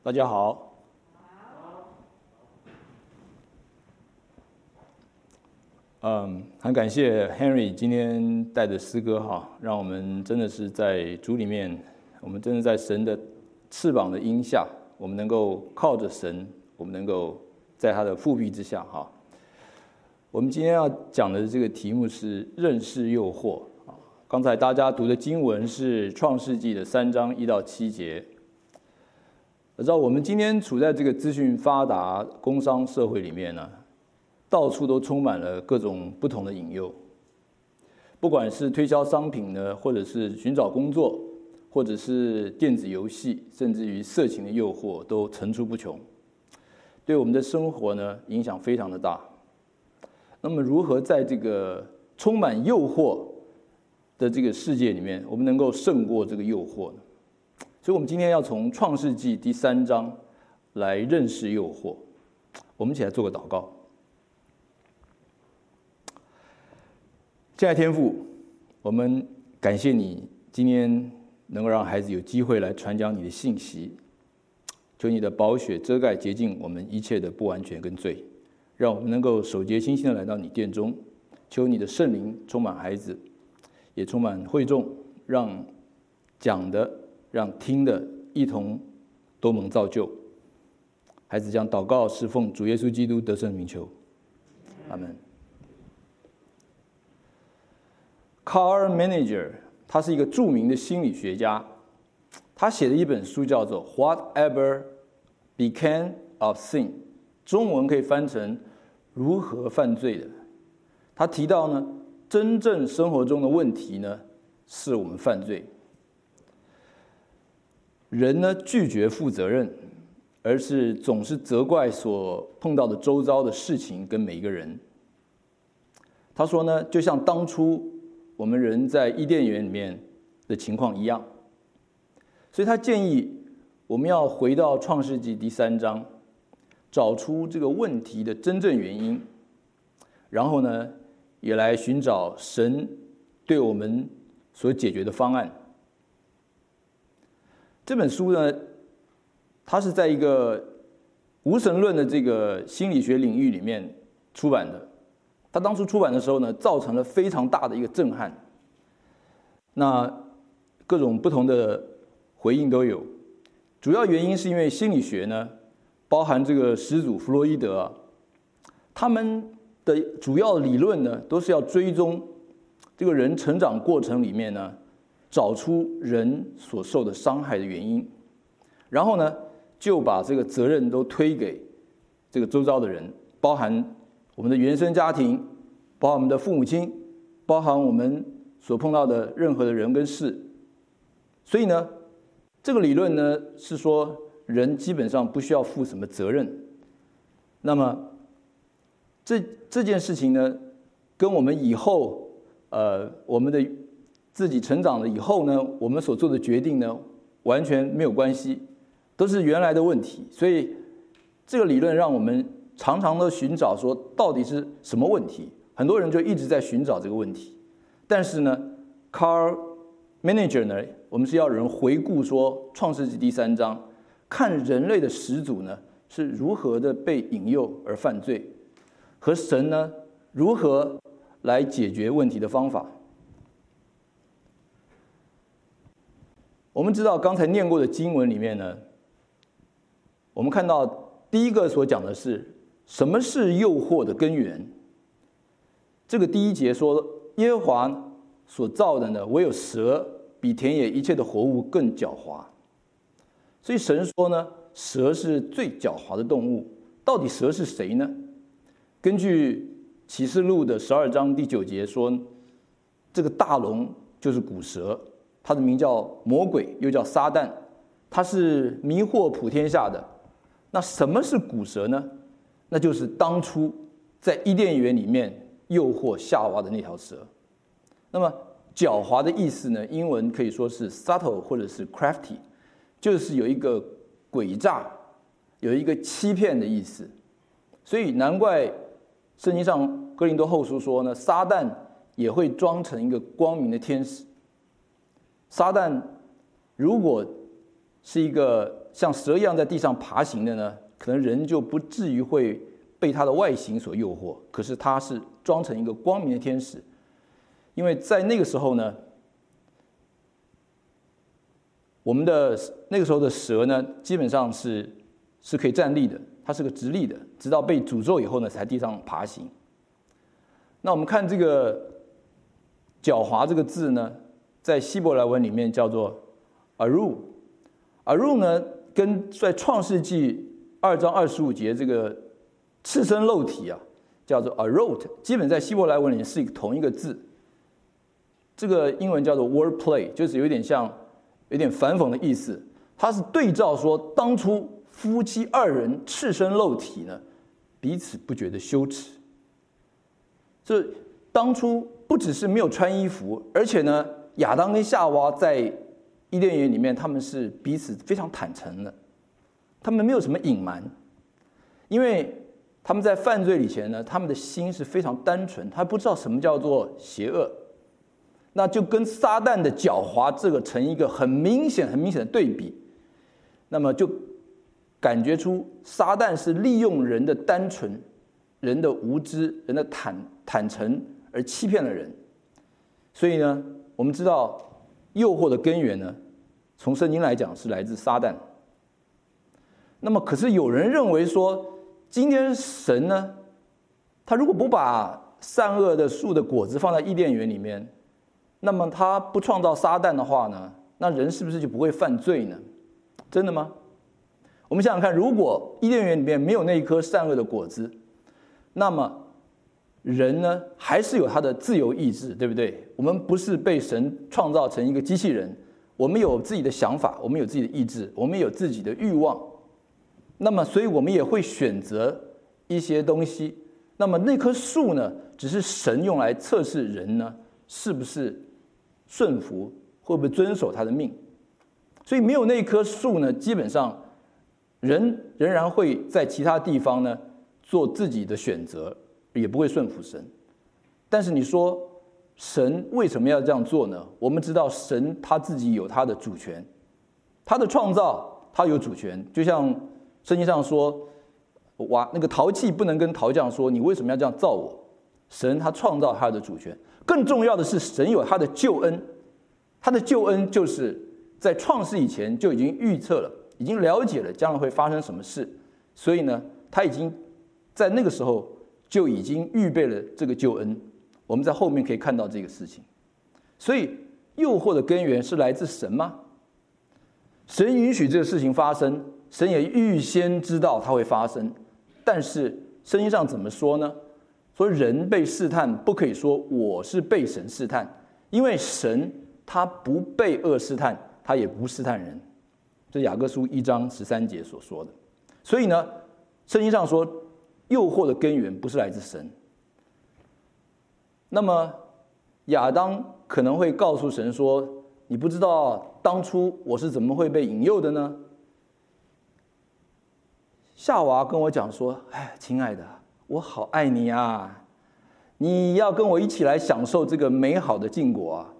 大家好。嗯，很感谢 Henry 今天带的诗歌哈，让我们真的是在主里面，我们真的在神的翅膀的荫下，我们能够靠着神，我们能够在他的覆庇之下哈。我们今天要讲的这个题目是认识诱惑啊。刚才大家读的经文是创世纪的三章一到七节。我知道我们今天处在这个资讯发达、工商社会里面呢，到处都充满了各种不同的引诱，不管是推销商品呢，或者是寻找工作，或者是电子游戏，甚至于色情的诱惑都层出不穷，对我们的生活呢影响非常的大。那么，如何在这个充满诱惑的这个世界里面，我们能够胜过这个诱惑呢？所以，我们今天要从创世纪第三章来认识诱惑。我们一起来做个祷告。亲爱的天父，我们感谢你今天能够让孩子有机会来传讲你的信息。求你的宝血遮盖洁净我们一切的不完全跟罪，让我们能够手洁心心的来到你殿中。求你的圣灵充满孩子，也充满会众，让讲的。让听的一同都蒙造就，孩子将祷告侍奉主耶稣基督得胜名求，阿门。Car Manager 他是一个著名的心理学家，他写的一本书叫做《Whatever Became of Sin》，中文可以翻成“如何犯罪的”。他提到呢，真正生活中的问题呢，是我们犯罪。人呢，拒绝负责任，而是总是责怪所碰到的周遭的事情跟每一个人。他说呢，就像当初我们人在伊甸园里面的情况一样。所以他建议我们要回到创世纪第三章，找出这个问题的真正原因，然后呢，也来寻找神对我们所解决的方案。这本书呢，它是在一个无神论的这个心理学领域里面出版的。它当初出版的时候呢，造成了非常大的一个震撼。那各种不同的回应都有。主要原因是因为心理学呢，包含这个始祖弗洛伊德啊，他们的主要理论呢，都是要追踪这个人成长过程里面呢。找出人所受的伤害的原因，然后呢，就把这个责任都推给这个周遭的人，包含我们的原生家庭，包含我们的父母亲，包含我们所碰到的任何的人跟事。所以呢，这个理论呢是说，人基本上不需要负什么责任。那么，这这件事情呢，跟我们以后呃我们的。自己成长了以后呢，我们所做的决定呢，完全没有关系，都是原来的问题。所以，这个理论让我们常常的寻找说，到底是什么问题？很多人就一直在寻找这个问题。但是呢，Car Manager 呢，我们是要人回顾说，《创世纪》第三章，看人类的始祖呢是如何的被引诱而犯罪，和神呢如何来解决问题的方法。我们知道刚才念过的经文里面呢，我们看到第一个所讲的是什么是诱惑的根源。这个第一节说，耶和华所造的呢，唯有蛇比田野一切的活物更狡猾。所以神说呢，蛇是最狡猾的动物。到底蛇是谁呢？根据启示录的十二章第九节说，这个大龙就是古蛇。他的名叫魔鬼，又叫撒旦，他是迷惑普天下的。那什么是古蛇呢？那就是当初在伊甸园里面诱惑夏娃的那条蛇。那么狡猾的意思呢？英文可以说是 subtle 或者是 crafty，就是有一个诡诈，有一个欺骗的意思。所以难怪圣经上哥林多后书说呢，撒旦也会装成一个光明的天使。撒旦如果是一个像蛇一样在地上爬行的呢，可能人就不至于会被它的外形所诱惑。可是它是装成一个光明的天使，因为在那个时候呢，我们的那个时候的蛇呢，基本上是是可以站立的，它是个直立的，直到被诅咒以后呢，才地上爬行。那我们看这个“狡猾”这个字呢，在希伯来文里面叫做 “aru”，“aru” 呢，跟在创世纪二章二十五节这个赤身露体啊，叫做 “arot”，基本在希伯来文里面是同一个字。这个英文叫做 “wordplay”，就是有点像。有点反讽的意思，它是对照说，当初夫妻二人赤身露体呢，彼此不觉得羞耻。这当初不只是没有穿衣服，而且呢，亚当跟夏娃在伊甸园里面，他们是彼此非常坦诚的，他们没有什么隐瞒，因为他们在犯罪以前呢，他们的心是非常单纯，他不知道什么叫做邪恶。那就跟撒旦的狡猾这个成一个很明显、很明显的对比，那么就感觉出撒旦是利用人的单纯、人的无知、人的坦坦诚而欺骗了人。所以呢，我们知道诱惑的根源呢，从圣经来讲是来自撒旦。那么，可是有人认为说，今天神呢，他如果不把善恶的树的果子放在伊甸园里面，那么他不创造撒旦的话呢？那人是不是就不会犯罪呢？真的吗？我们想想看，如果伊甸园里面没有那一颗善恶的果子，那么人呢，还是有他的自由意志，对不对？我们不是被神创造成一个机器人，我们有自己的想法，我们有自己的意志，我们有自己的欲望。那么，所以我们也会选择一些东西。那么那棵树呢，只是神用来测试人呢，是不是？顺服会不会遵守他的命？所以没有那棵树呢，基本上人仍然会在其他地方呢做自己的选择，也不会顺服神。但是你说神为什么要这样做呢？我们知道神他自己有他的主权，他的创造他有主权。就像圣经上说，哇，那个陶器不能跟陶匠说，你为什么要这样造我？神他创造他的主权。更重要的是，神有他的救恩，他的救恩就是在创世以前就已经预测了，已经了解了将来会发生什么事，所以呢，他已经在那个时候就已经预备了这个救恩。我们在后面可以看到这个事情，所以诱惑的根源是来自神吗？神允许这个事情发生，神也预先知道它会发生，但是圣经上怎么说呢？说人被试探，不可以说我是被神试探，因为神他不被恶试探，他也不试探人。这雅各书一章十三节所说的。所以呢，圣经上说，诱惑的根源不是来自神。那么亚当可能会告诉神说：“你不知道当初我是怎么会被引诱的呢？”夏娃跟我讲说：“哎，亲爱的。”我好爱你啊！你要跟我一起来享受这个美好的禁果啊！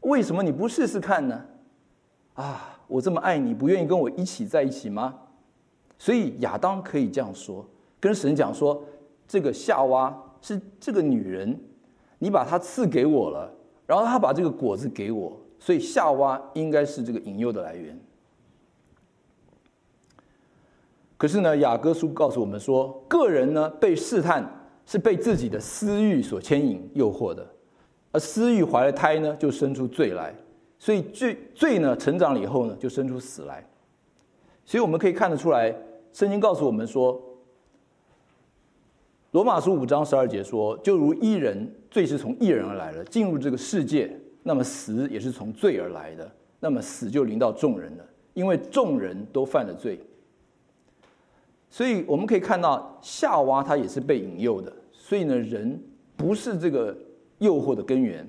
为什么你不试试看呢？啊，我这么爱你，不愿意跟我一起在一起吗？所以亚当可以这样说，跟神讲说：这个夏娃是这个女人，你把它赐给我了，然后他把这个果子给我，所以夏娃应该是这个引诱的来源。可是呢，雅各书告诉我们说，个人呢被试探是被自己的私欲所牵引、诱惑的，而私欲怀了胎呢，就生出罪来，所以罪罪呢成长了以后呢，就生出死来。所以我们可以看得出来，圣经告诉我们说，罗马书五章十二节说，就如一人罪是从一人而来了，进入这个世界，那么死也是从罪而来的，那么死就临到众人了，因为众人都犯了罪。所以我们可以看到，夏娃她也是被引诱的。所以呢，人不是这个诱惑的根源。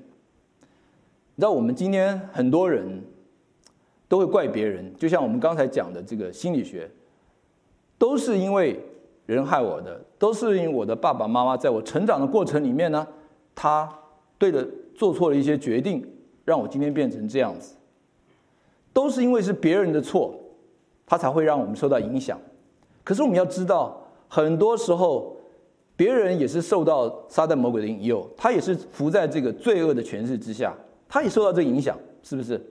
你知道，我们今天很多人都会怪别人，就像我们刚才讲的这个心理学，都是因为人害我的，都是因为我的爸爸妈妈在我成长的过程里面呢，他对的做错了一些决定，让我今天变成这样子，都是因为是别人的错。他才会让我们受到影响。可是我们要知道，很多时候别人也是受到撒旦魔鬼的引诱，他也是伏在这个罪恶的权势之下，他也受到这个影响，是不是？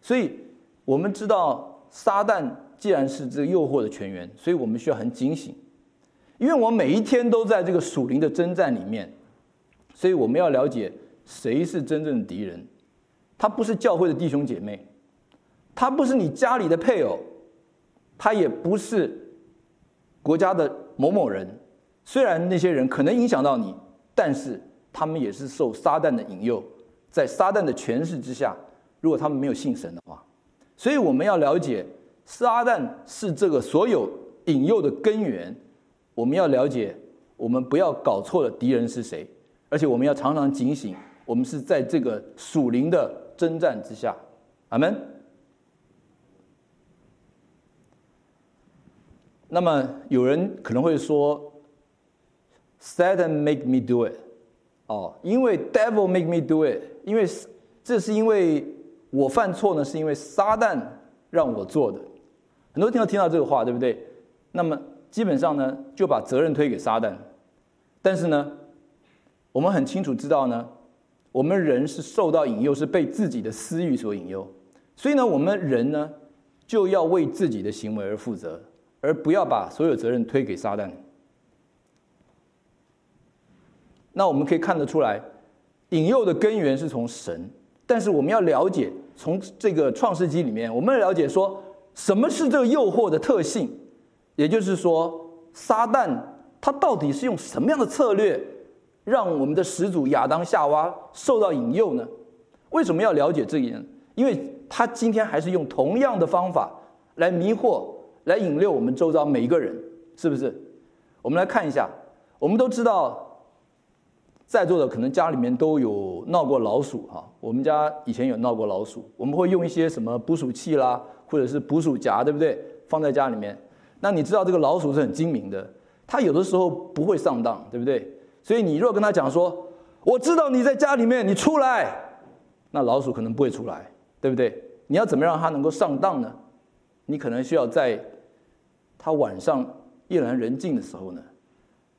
所以我们知道，撒旦既然是这个诱惑的泉源，所以我们需要很警醒，因为我每一天都在这个属灵的征战里面，所以我们要了解谁是真正的敌人。他不是教会的弟兄姐妹，他不是你家里的配偶，他也不是国家的某某人。虽然那些人可能影响到你，但是他们也是受撒旦的引诱，在撒旦的权势之下。如果他们没有信神的话，所以我们要了解，撒旦是这个所有引诱的根源。我们要了解，我们不要搞错了敌人是谁，而且我们要常常警醒，我们是在这个属灵的征战之下。阿门。那么有人可能会说，Satan make me do it，哦，因为 devil make me do it，因为这是因为。我犯错呢，是因为撒旦让我做的。很多听到听到这个话，对不对？那么基本上呢，就把责任推给撒旦。但是呢，我们很清楚知道呢，我们人是受到引诱，是被自己的私欲所引诱。所以呢，我们人呢，就要为自己的行为而负责，而不要把所有责任推给撒旦。那我们可以看得出来，引诱的根源是从神。但是我们要了解，从这个创世纪里面，我们了解说什么是这个诱惑的特性，也就是说，撒旦他到底是用什么样的策略，让我们的始祖亚当夏娃受到引诱呢？为什么要了解这一点？因为他今天还是用同样的方法来迷惑、来引诱我们周遭每一个人，是不是？我们来看一下，我们都知道。在座的可能家里面都有闹过老鼠哈，我们家以前有闹过老鼠，我们会用一些什么捕鼠器啦，或者是捕鼠夹，对不对？放在家里面。那你知道这个老鼠是很精明的，它有的时候不会上当，对不对？所以你如果跟他讲说，我知道你在家里面，你出来，那老鼠可能不会出来，对不对？你要怎么让它能够上当呢？你可能需要在它晚上夜阑人静的时候呢，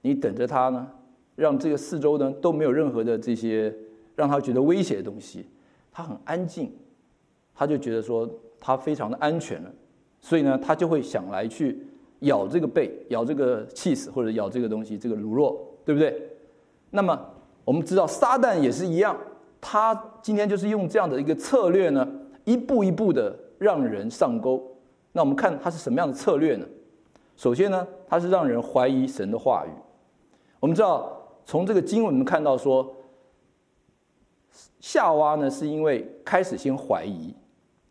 你等着它呢。让这个四周呢都没有任何的这些让它觉得威胁的东西，它很安静，它就觉得说他非常的安全了，所以呢他就会想来去咬这个贝，咬这个起司或者咬这个东西，这个乳酪，对不对？那么我们知道撒旦也是一样，他今天就是用这样的一个策略呢，一步一步的让人上钩。那我们看他是什么样的策略呢？首先呢，他是让人怀疑神的话语。我们知道。从这个经文我们看到说，夏娃呢是因为开始先怀疑，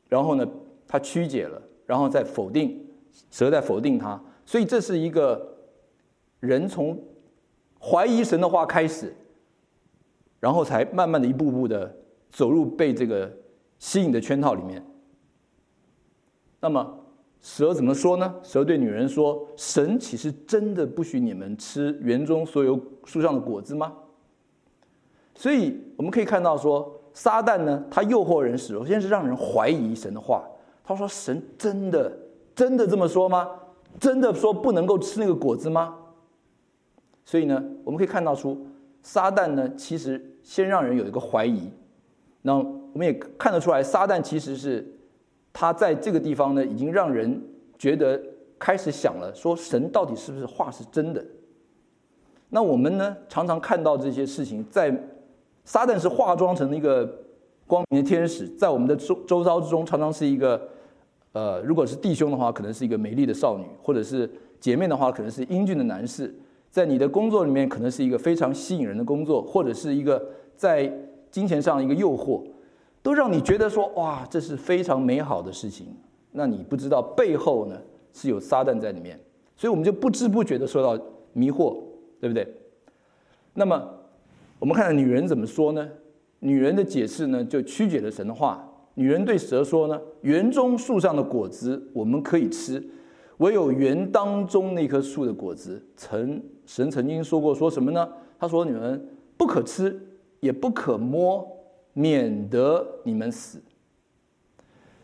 然后呢他曲解了，然后再否定，蛇在否定他，所以这是一个人从怀疑神的话开始，然后才慢慢的一步步的走入被这个吸引的圈套里面。那么。蛇怎么说呢？蛇对女人说：“神岂是真的不许你们吃园中所有树上的果子吗？”所以我们可以看到说，撒旦呢，他诱惑人，首先是让人怀疑神的话。他说：“神真的真的这么说吗？真的说不能够吃那个果子吗？”所以呢，我们可以看到出，撒旦呢，其实先让人有一个怀疑。那我们也看得出来，撒旦其实是。他在这个地方呢，已经让人觉得开始想了，说神到底是不是话是真的？那我们呢，常常看到这些事情，在撒旦是化妆成一个光明的天使，在我们的周周遭之中，常常是一个呃，如果是弟兄的话，可能是一个美丽的少女；或者是姐妹的话，可能是英俊的男士。在你的工作里面，可能是一个非常吸引人的工作，或者是一个在金钱上一个诱惑。都让你觉得说哇，这是非常美好的事情。那你不知道背后呢是有撒旦在里面，所以我们就不知不觉的受到迷惑，对不对？那么我们看看女人怎么说呢？女人的解释呢就曲解了神的话。女人对蛇说呢：“园中树上的果子我们可以吃，唯有园当中那棵树的果子，曾神曾经说过说什么呢？他说：你们不可吃，也不可摸。”免得你们死。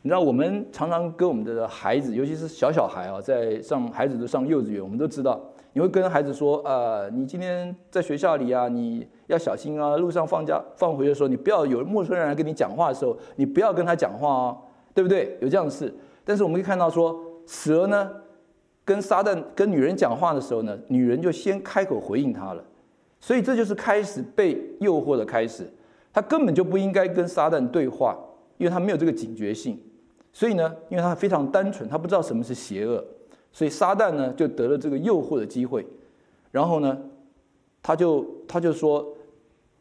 你知道，我们常常跟我们的孩子，尤其是小小孩啊，在上孩子都上幼稚园，我们都知道，你会跟孩子说，呃，你今天在学校里啊，你要小心啊，路上放假放回的时候，你不要有陌生人来跟你讲话的时候，你不要跟他讲话哦，对不对？有这样的事。但是我们可以看到说，蛇呢，跟撒旦跟女人讲话的时候呢，女人就先开口回应他了，所以这就是开始被诱惑的开始。他根本就不应该跟撒旦对话，因为他没有这个警觉性。所以呢，因为他非常单纯，他不知道什么是邪恶，所以撒旦呢就得了这个诱惑的机会。然后呢，他就他就说，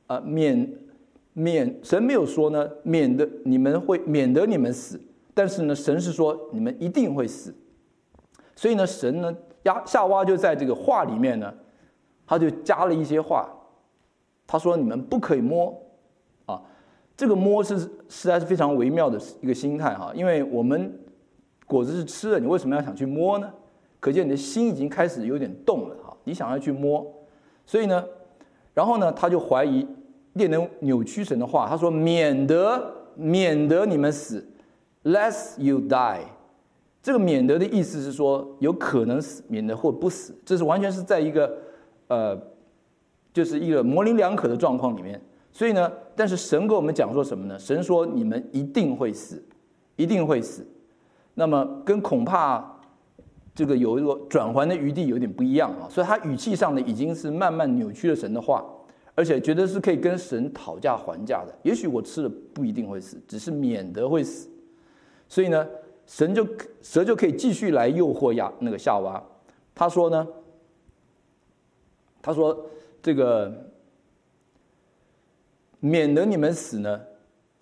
啊，免免神没有说呢，免得你们会免得你们死，但是呢，神是说你们一定会死。所以呢，神呢，亚夏娃就在这个话里面呢，他就加了一些话，他说你们不可以摸。啊这个摸是实在是非常微妙的一个心态哈，因为我们果子是吃的，你为什么要想去摸呢？可见你的心已经开始有点动了哈，你想要去摸，所以呢，然后呢，他就怀疑列能扭曲神的话，他说免得免得你们死，lest you die。这个免得的意思是说有可能死，免得或不死，这是完全是在一个呃，就是一个模棱两可的状况里面。所以呢，但是神跟我们讲说什么呢？神说你们一定会死，一定会死。那么跟恐怕这个有一个转圜的余地有点不一样啊。所以他语气上呢，已经是慢慢扭曲了神的话，而且觉得是可以跟神讨价还价的。也许我吃了不一定会死，只是免得会死。所以呢，神就蛇就可以继续来诱惑亚那个夏娃。他说呢，他说这个。免得你们死呢，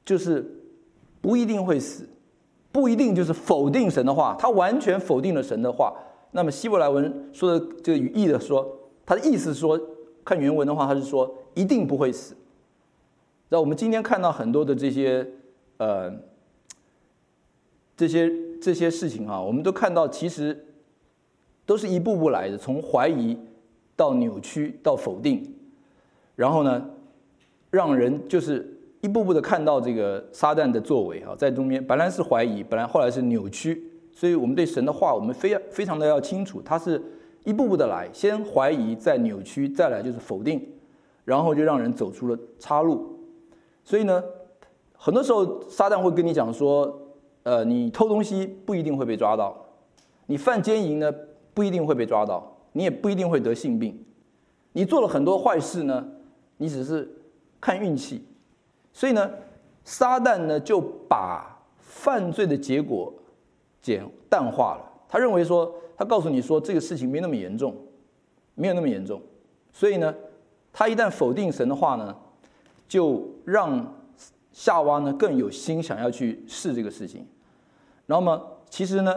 就是不一定会死，不一定就是否定神的话，他完全否定了神的话。那么希伯来文说的这个语义的说，他的意思是说，看原文的话，他是说一定不会死。那我们今天看到很多的这些呃这些这些事情啊，我们都看到其实都是一步步来的，从怀疑到扭曲到否定，然后呢，让人就是一步步的看到这个撒旦的作为啊，在中间本来是怀疑，本来后来是扭曲，所以我们对神的话，我们非要非常的要清楚，它是一步步的来，先怀疑，再扭曲，再来就是否定，然后就让人走出了岔路。所以呢，很多时候撒旦会跟你讲说，呃，你偷东西不一定会被抓到，你犯奸淫呢不一定会被抓到，你也不一定会得性病，你做了很多坏事呢，你只是。看运气，所以呢，撒旦呢就把犯罪的结果简淡化了。他认为说，他告诉你说这个事情没那么严重，没有那么严重。所以呢，他一旦否定神的话呢，就让夏娃呢更有心想要去试这个事情。然后呢，其实呢，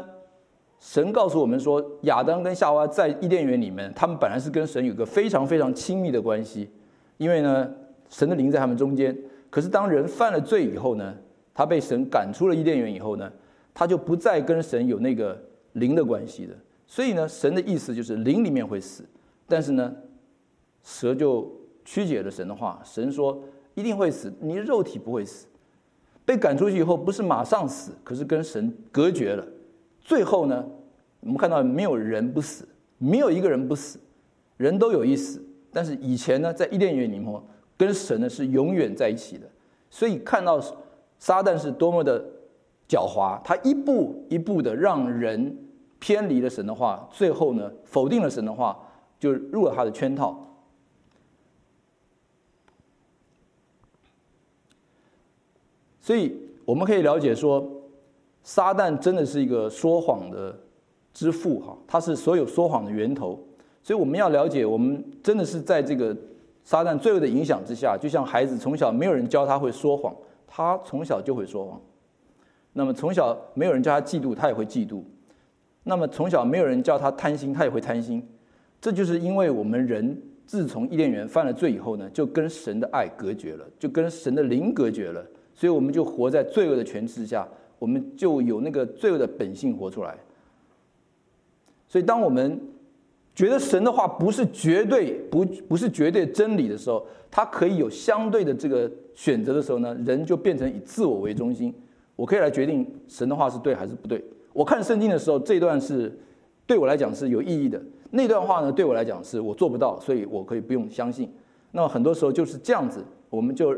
神告诉我们说，亚当跟夏娃在伊甸园里面，他们本来是跟神有个非常非常亲密的关系，因为呢。神的灵在他们中间，可是当人犯了罪以后呢，他被神赶出了伊甸园以后呢，他就不再跟神有那个灵的关系的。所以呢，神的意思就是灵里面会死，但是呢，蛇就曲解了神的话，神说一定会死，你肉体不会死。被赶出去以后不是马上死，可是跟神隔绝了。最后呢，我们看到没有人不死，没有一个人不死，人都有一死。但是以前呢，在伊甸园里面。跟神呢是永远在一起的，所以看到撒旦是多么的狡猾，他一步一步的让人偏离了神的话，最后呢否定了神的话，就入了他的圈套。所以我们可以了解说，撒旦真的是一个说谎的之父哈，他是所有说谎的源头。所以我们要了解，我们真的是在这个。撒旦罪恶的影响之下，就像孩子从小没有人教他会说谎，他从小就会说谎。那么从小没有人教他嫉妒，他也会嫉妒。那么从小没有人教他贪心，他也会贪心。这就是因为我们人自从伊甸园犯了罪以后呢，就跟神的爱隔绝了，就跟神的灵隔绝了，所以我们就活在罪恶的权势下，我们就有那个罪恶的本性活出来。所以当我们觉得神的话不是绝对不不是绝对真理的时候，他可以有相对的这个选择的时候呢，人就变成以自我为中心。我可以来决定神的话是对还是不对。我看圣经的时候，这段是对我来讲是有意义的，那段话呢，对我来讲是我做不到，所以我可以不用相信。那么很多时候就是这样子，我们就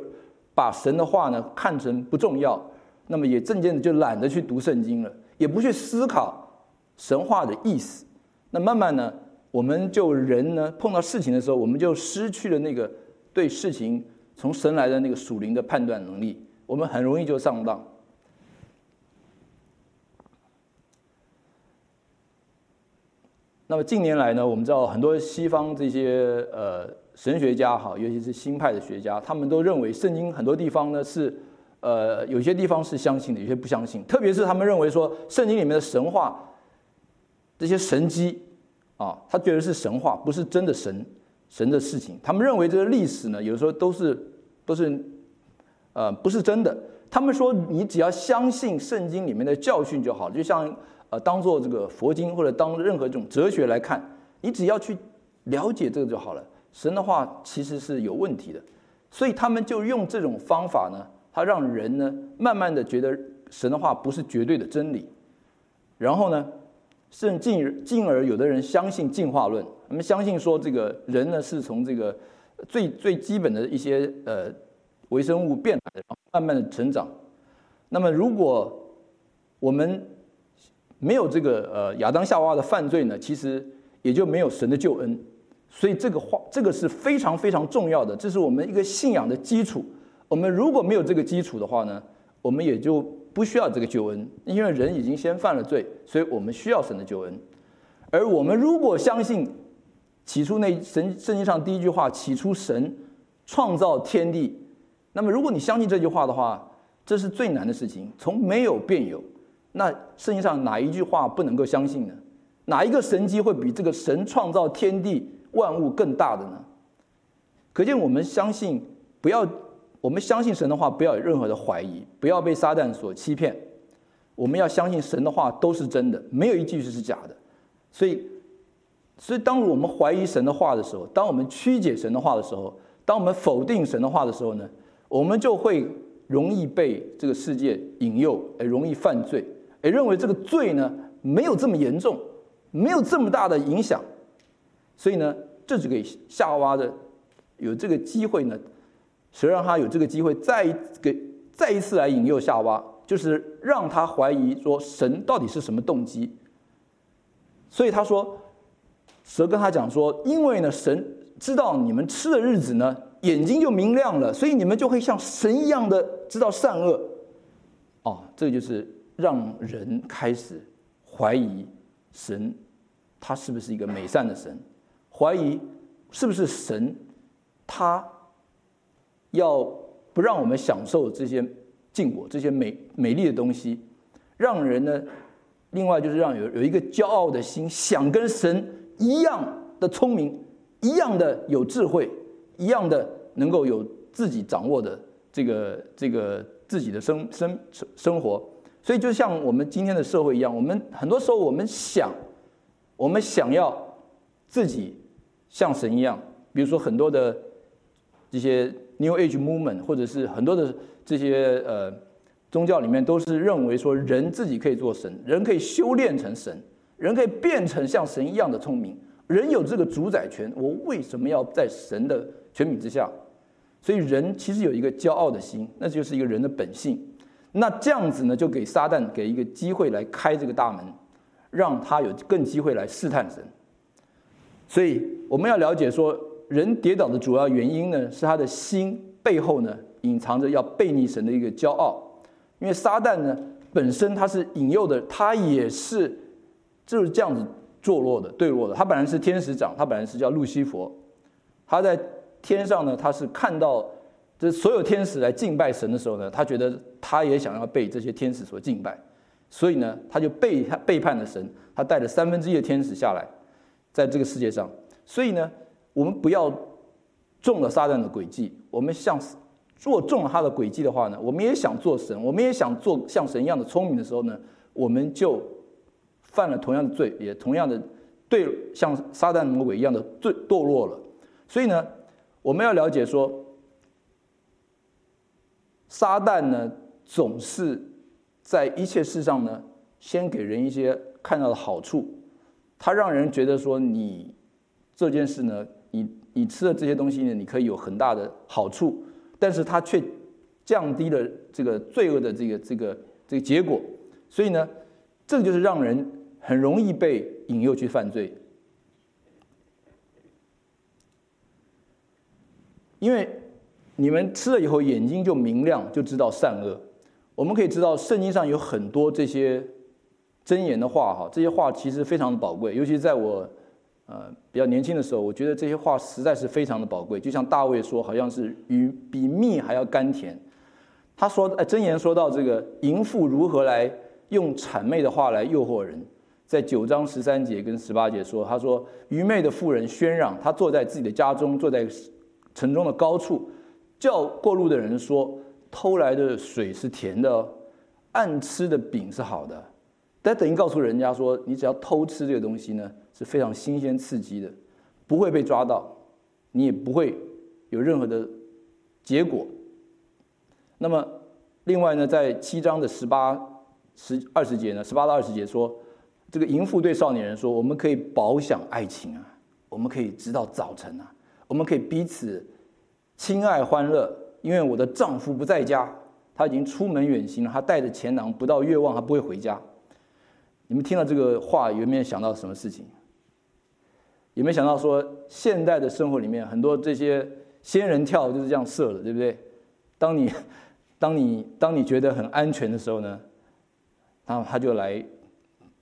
把神的话呢看成不重要，那么也渐渐的就懒得去读圣经了，也不去思考神话的意思。那慢慢呢，我们就人呢碰到事情的时候，我们就失去了那个对事情从神来的那个属灵的判断能力，我们很容易就上当。那么近年来呢，我们知道很多西方这些呃神学家哈，尤其是新派的学家，他们都认为圣经很多地方呢是呃有些地方是相信的，有些不相信。特别是他们认为说圣经里面的神话这些神迹啊，他觉得是神话，不是真的神神的事情。他们认为这个历史呢，有时候都是都是呃不是真的。他们说你只要相信圣经里面的教训就好，就像。呃，当做这个佛经或者当任何这种哲学来看，你只要去了解这个就好了。神的话其实是有问题的，所以他们就用这种方法呢，他让人呢慢慢的觉得神的话不是绝对的真理，然后呢，甚进进而有的人相信进化论，他们相信说这个人呢是从这个最最基本的一些呃微生物变来的，慢慢的成长。那么如果我们没有这个呃亚当夏娃的犯罪呢，其实也就没有神的救恩，所以这个话这个是非常非常重要的，这是我们一个信仰的基础。我们如果没有这个基础的话呢，我们也就不需要这个救恩，因为人已经先犯了罪，所以我们需要神的救恩。而我们如果相信起初那神圣经上第一句话，起初神创造天地，那么如果你相信这句话的话，这是最难的事情，从没有变有。那圣经上哪一句话不能够相信呢？哪一个神迹会比这个神创造天地万物更大的呢？可见我们相信，不要我们相信神的话，不要有任何的怀疑，不要被撒旦所欺骗。我们要相信神的话都是真的，没有一句是假的。所以，所以当我们怀疑神的话的时候，当我们曲解神的话的时候，当我们否定神的话的时候呢，我们就会容易被这个世界引诱，而容易犯罪。而认为这个罪呢没有这么严重，没有这么大的影响，所以呢，这就给夏娃的有这个机会呢，谁让他有这个机会再给再一次来引诱夏娃，就是让他怀疑说神到底是什么动机。所以他说，蛇跟他讲说，因为呢神知道你们吃的日子呢眼睛就明亮了，所以你们就会像神一样的知道善恶。哦，这个就是。让人开始怀疑神，他是不是一个美善的神？怀疑是不是神，他要不让我们享受这些禁果、这些美美丽的东西？让人呢？另外就是让有有一个骄傲的心，想跟神一样的聪明，一样的有智慧，一样的能够有自己掌握的这个这个自己的生生生生活。所以，就像我们今天的社会一样，我们很多时候我们想，我们想要自己像神一样，比如说很多的这些 New Age Movement，或者是很多的这些呃宗教里面，都是认为说人自己可以做神，人可以修炼成神，人可以变成像神一样的聪明，人有这个主宰权。我为什么要在神的权柄之下？所以，人其实有一个骄傲的心，那就是一个人的本性。那这样子呢，就给撒旦给一个机会来开这个大门，让他有更机会来试探神。所以我们要了解说，人跌倒的主要原因呢，是他的心背后呢隐藏着要背逆神的一个骄傲。因为撒旦呢本身他是引诱的，他也是就是这样子堕落的堕落的。他本来是天使长，他本来是叫路西佛，他在天上呢，他是看到。这所有天使来敬拜神的时候呢，他觉得他也想要被这些天使所敬拜，所以呢，他就背他背叛了神，他带了三分之一的天使下来，在这个世界上。所以呢，我们不要中了撒旦的诡计。我们像做中了他的诡计的话呢，我们也想做神，我们也想做像神一样的聪明的时候呢，我们就犯了同样的罪，也同样的对像撒旦魔鬼一样的罪堕落了。所以呢，我们要了解说。撒旦呢，总是在一切事上呢，先给人一些看到的好处，他让人觉得说你这件事呢，你你吃的这些东西呢，你可以有很大的好处，但是它却降低了这个罪恶的这个这个这个结果，所以呢，这个就是让人很容易被引诱去犯罪，因为你们吃了以后眼睛就明亮，就知道善恶。我们可以知道，圣经上有很多这些箴言的话，哈，这些话其实非常的宝贵。尤其在我呃比较年轻的时候，我觉得这些话实在是非常的宝贵。就像大卫说，好像是与比蜜还要甘甜。他说，哎，箴言说到这个淫妇如何来用谄媚的话来诱惑人，在九章十三节跟十八节说，他说愚昧的妇人喧嚷，他坐在自己的家中，坐在城中的高处，叫过路的人说。偷来的水是甜的，暗吃的饼是好的，但等于告诉人家说，你只要偷吃这个东西呢，是非常新鲜刺激的，不会被抓到，你也不会有任何的结果。那么，另外呢，在七章的十八、十二十节呢，十八到二十节说，这个淫妇对少年人说：“我们可以饱享爱情啊，我们可以直到早晨啊，我们可以彼此亲爱欢乐。”因为我的丈夫不在家，他已经出门远行了。他带着钱囊，不到月望，他不会回家。你们听了这个话，有没有想到什么事情？有没有想到说，现代的生活里面，很多这些仙人跳就是这样设的，对不对？当你，当你，当你觉得很安全的时候呢，然后他就来，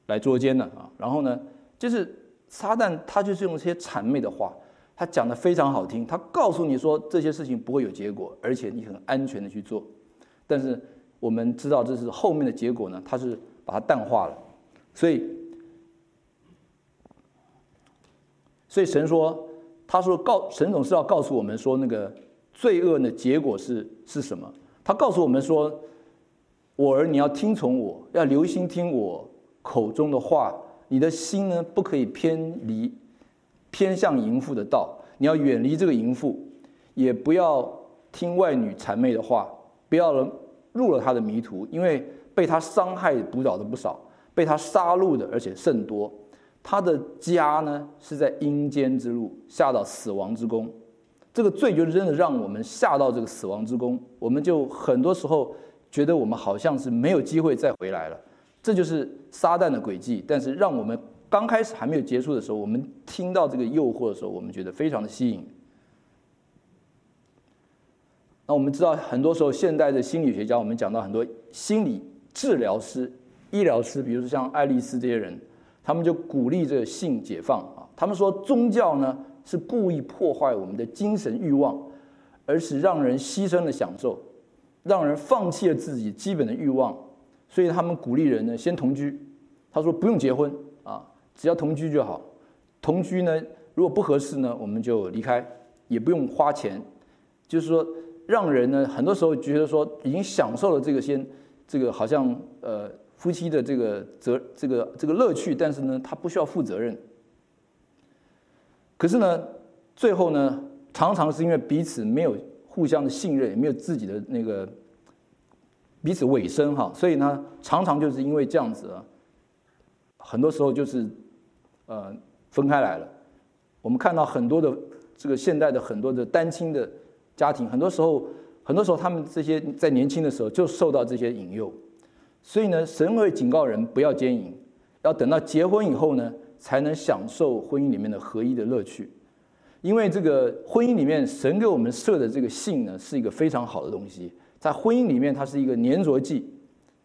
来捉奸了啊。然后呢，就是撒旦，他就是用这些谄媚的话。他讲的非常好听，他告诉你说这些事情不会有结果，而且你很安全的去做。但是我们知道这是后面的结果呢，他是把它淡化了。所以，所以神说，他说告神总是要告诉我们说那个罪恶的结果是是什么？他告诉我们说，我儿你要听从我，要留心听我口中的话，你的心呢不可以偏离。偏向淫妇的道，你要远离这个淫妇，也不要听外女谄媚的话，不要入了她的迷途，因为被她伤害毒扰的不少，被他杀戮的而且甚多。他的家呢是在阴间之路，下到死亡之宫。这个罪就真的让我们下到这个死亡之宫，我们就很多时候觉得我们好像是没有机会再回来了。这就是撒旦的诡计，但是让我们。刚开始还没有结束的时候，我们听到这个诱惑的时候，我们觉得非常的吸引。那我们知道，很多时候现代的心理学家，我们讲到很多心理治疗师、医疗师，比如说像爱丽丝这些人，他们就鼓励这个性解放啊。他们说宗教呢是故意破坏我们的精神欲望，而是让人牺牲了享受，让人放弃了自己基本的欲望，所以他们鼓励人呢先同居。他说不用结婚啊。只要同居就好，同居呢，如果不合适呢，我们就离开，也不用花钱。就是说，让人呢，很多时候觉得说已经享受了这个先，这个好像呃夫妻的这个责这个这个乐趣，但是呢，他不需要负责任。可是呢，最后呢，常常是因为彼此没有互相的信任，也没有自己的那个彼此委身哈，所以呢，常常就是因为这样子啊，很多时候就是。呃，分开来了。我们看到很多的这个现代的很多的单亲的家庭，很多时候，很多时候他们这些在年轻的时候就受到这些引诱，所以呢，神会警告人不要奸淫，要等到结婚以后呢，才能享受婚姻里面的合一的乐趣。因为这个婚姻里面，神给我们设的这个性呢，是一个非常好的东西，在婚姻里面，它是一个粘着剂。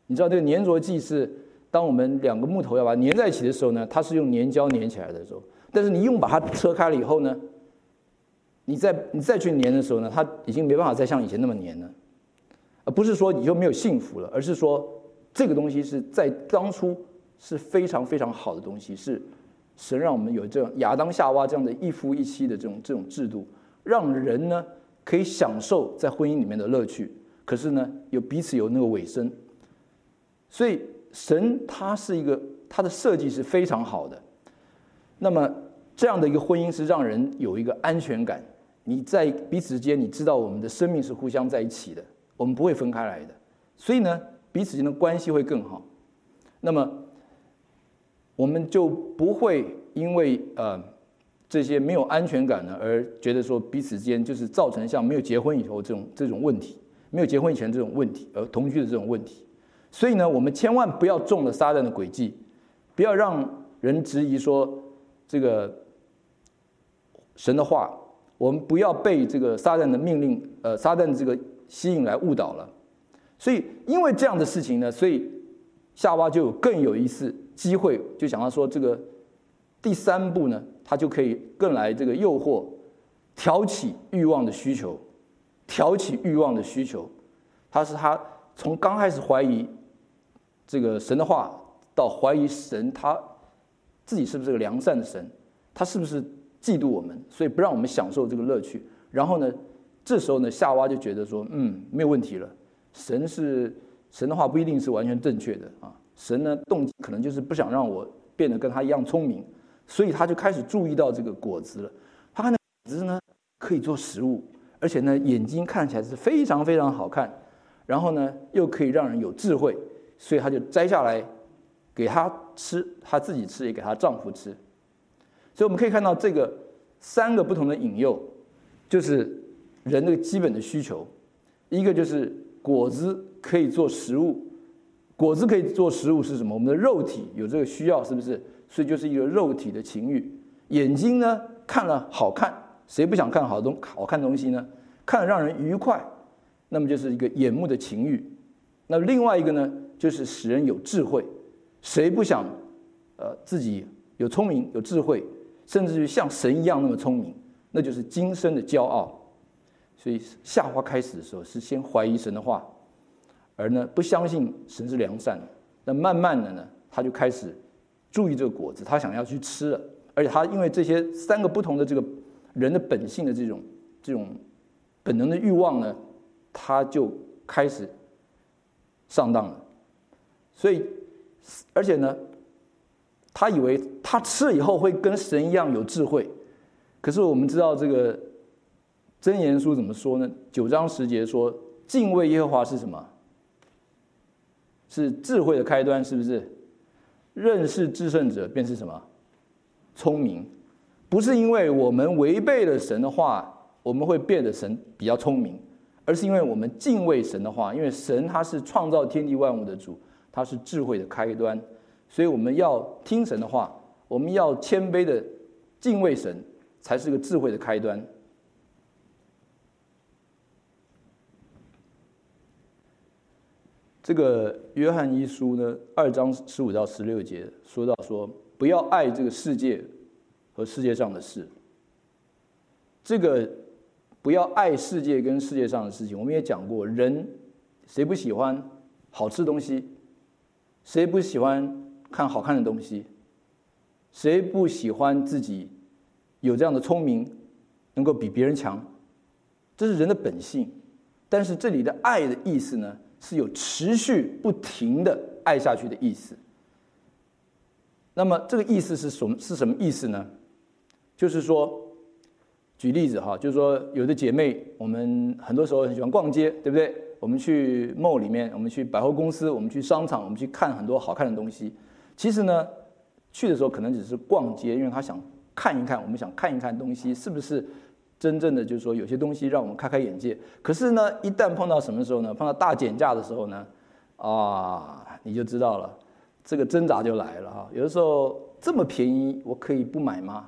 你知道这个粘着剂是？当我们两个木头要把它粘在一起的时候呢，它是用粘胶粘起来的时候。但是你用把它车开了以后呢，你再你再去粘的时候呢，它已经没办法再像以前那么粘了。而不是说你就没有幸福了，而是说这个东西是在当初是非常非常好的东西，是神让我们有这样亚当夏娃这样的一夫一妻的这种这种制度，让人呢可以享受在婚姻里面的乐趣，可是呢有彼此有那个尾声，所以。神他是一个，他的设计是非常好的。那么这样的一个婚姻是让人有一个安全感。你在彼此之间，你知道我们的生命是互相在一起的，我们不会分开来的。所以呢，彼此间的关系会更好。那么，我们就不会因为呃这些没有安全感呢，而觉得说彼此之间就是造成像没有结婚以后这种这种问题，没有结婚以前这种问题，而同居的这种问题。所以呢，我们千万不要中了撒旦的诡计，不要让人质疑说这个神的话，我们不要被这个撒旦的命令，呃，撒旦的这个吸引来误导了。所以，因为这样的事情呢，所以夏娃就有更有一次机会，就想到说这个第三步呢，他就可以更来这个诱惑、挑起欲望的需求，挑起欲望的需求。他是他从刚开始怀疑这个神的话，到怀疑神他自己是不是个良善的神，他是不是嫉妒我们，所以不让我们享受这个乐趣。然后呢，这时候呢，夏娃就觉得说，嗯，没有问题了。神是神的话不一定是完全正确的啊，神呢动机可能就是不想让我变得跟他一样聪明，所以他就开始注意到这个果子了。他看那果子呢可以做食物，而且呢眼睛看起来是非常非常好看，然后呢又可以让人有智慧，所以他就摘下来给他吃，他自己吃也给他丈夫吃。所以我们可以看到这个三个不同的引诱，就是人的基本的需求，一个就是。果子可以做食物，果子可以做食物是什么？我们的肉体有这个需要，是不是？所以就是一个肉体的情欲。眼睛呢，看了好看，谁不想看好东好看东西呢？看了让人愉快，那么就是一个眼目的情欲。那另外一个呢，就是使人有智慧，谁不想，呃，自己有聪明有智慧，甚至于像神一样那么聪明？那就是今生的骄傲。所以夏娃开始的时候是先怀疑神的话，而呢不相信神是良善的。那慢慢的呢，他就开始注意这个果子，他想要去吃了。而且他因为这些三个不同的这个人的本性的这种这种本能的欲望呢，他就开始上当了。所以，而且呢，他以为他吃了以后会跟神一样有智慧。可是我们知道这个。箴言书怎么说呢？九章十节说：“敬畏耶和华是什么？是智慧的开端，是不是？认识至圣者便是什么？聪明。不是因为我们违背了神的话，我们会变得神比较聪明，而是因为我们敬畏神的话。因为神他是创造天地万物的主，他是智慧的开端，所以我们要听神的话，我们要谦卑的敬畏神，才是个智慧的开端。”这个约翰一书呢，二章十五到十六节说到说，不要爱这个世界和世界上的事。这个不要爱世界跟世界上的事情，我们也讲过，人谁不喜欢好吃的东西？谁不喜欢看好看的东西？谁不喜欢自己有这样的聪明，能够比别人强？这是人的本性。但是这里的爱的意思呢？是有持续不停的爱下去的意思。那么这个意思是什么？是什么意思呢？就是说，举例子哈，就是说，有的姐妹，我们很多时候很喜欢逛街，对不对？我们去 mall 里面，我们去百货公司，我们去商场，我们去看很多好看的东西。其实呢，去的时候可能只是逛街，因为她想看一看，我们想看一看东西是不是。真正的就是说，有些东西让我们开开眼界。可是呢，一旦碰到什么时候呢？碰到大减价的时候呢，啊，你就知道了，这个挣扎就来了哈。有的时候这么便宜，我可以不买吗？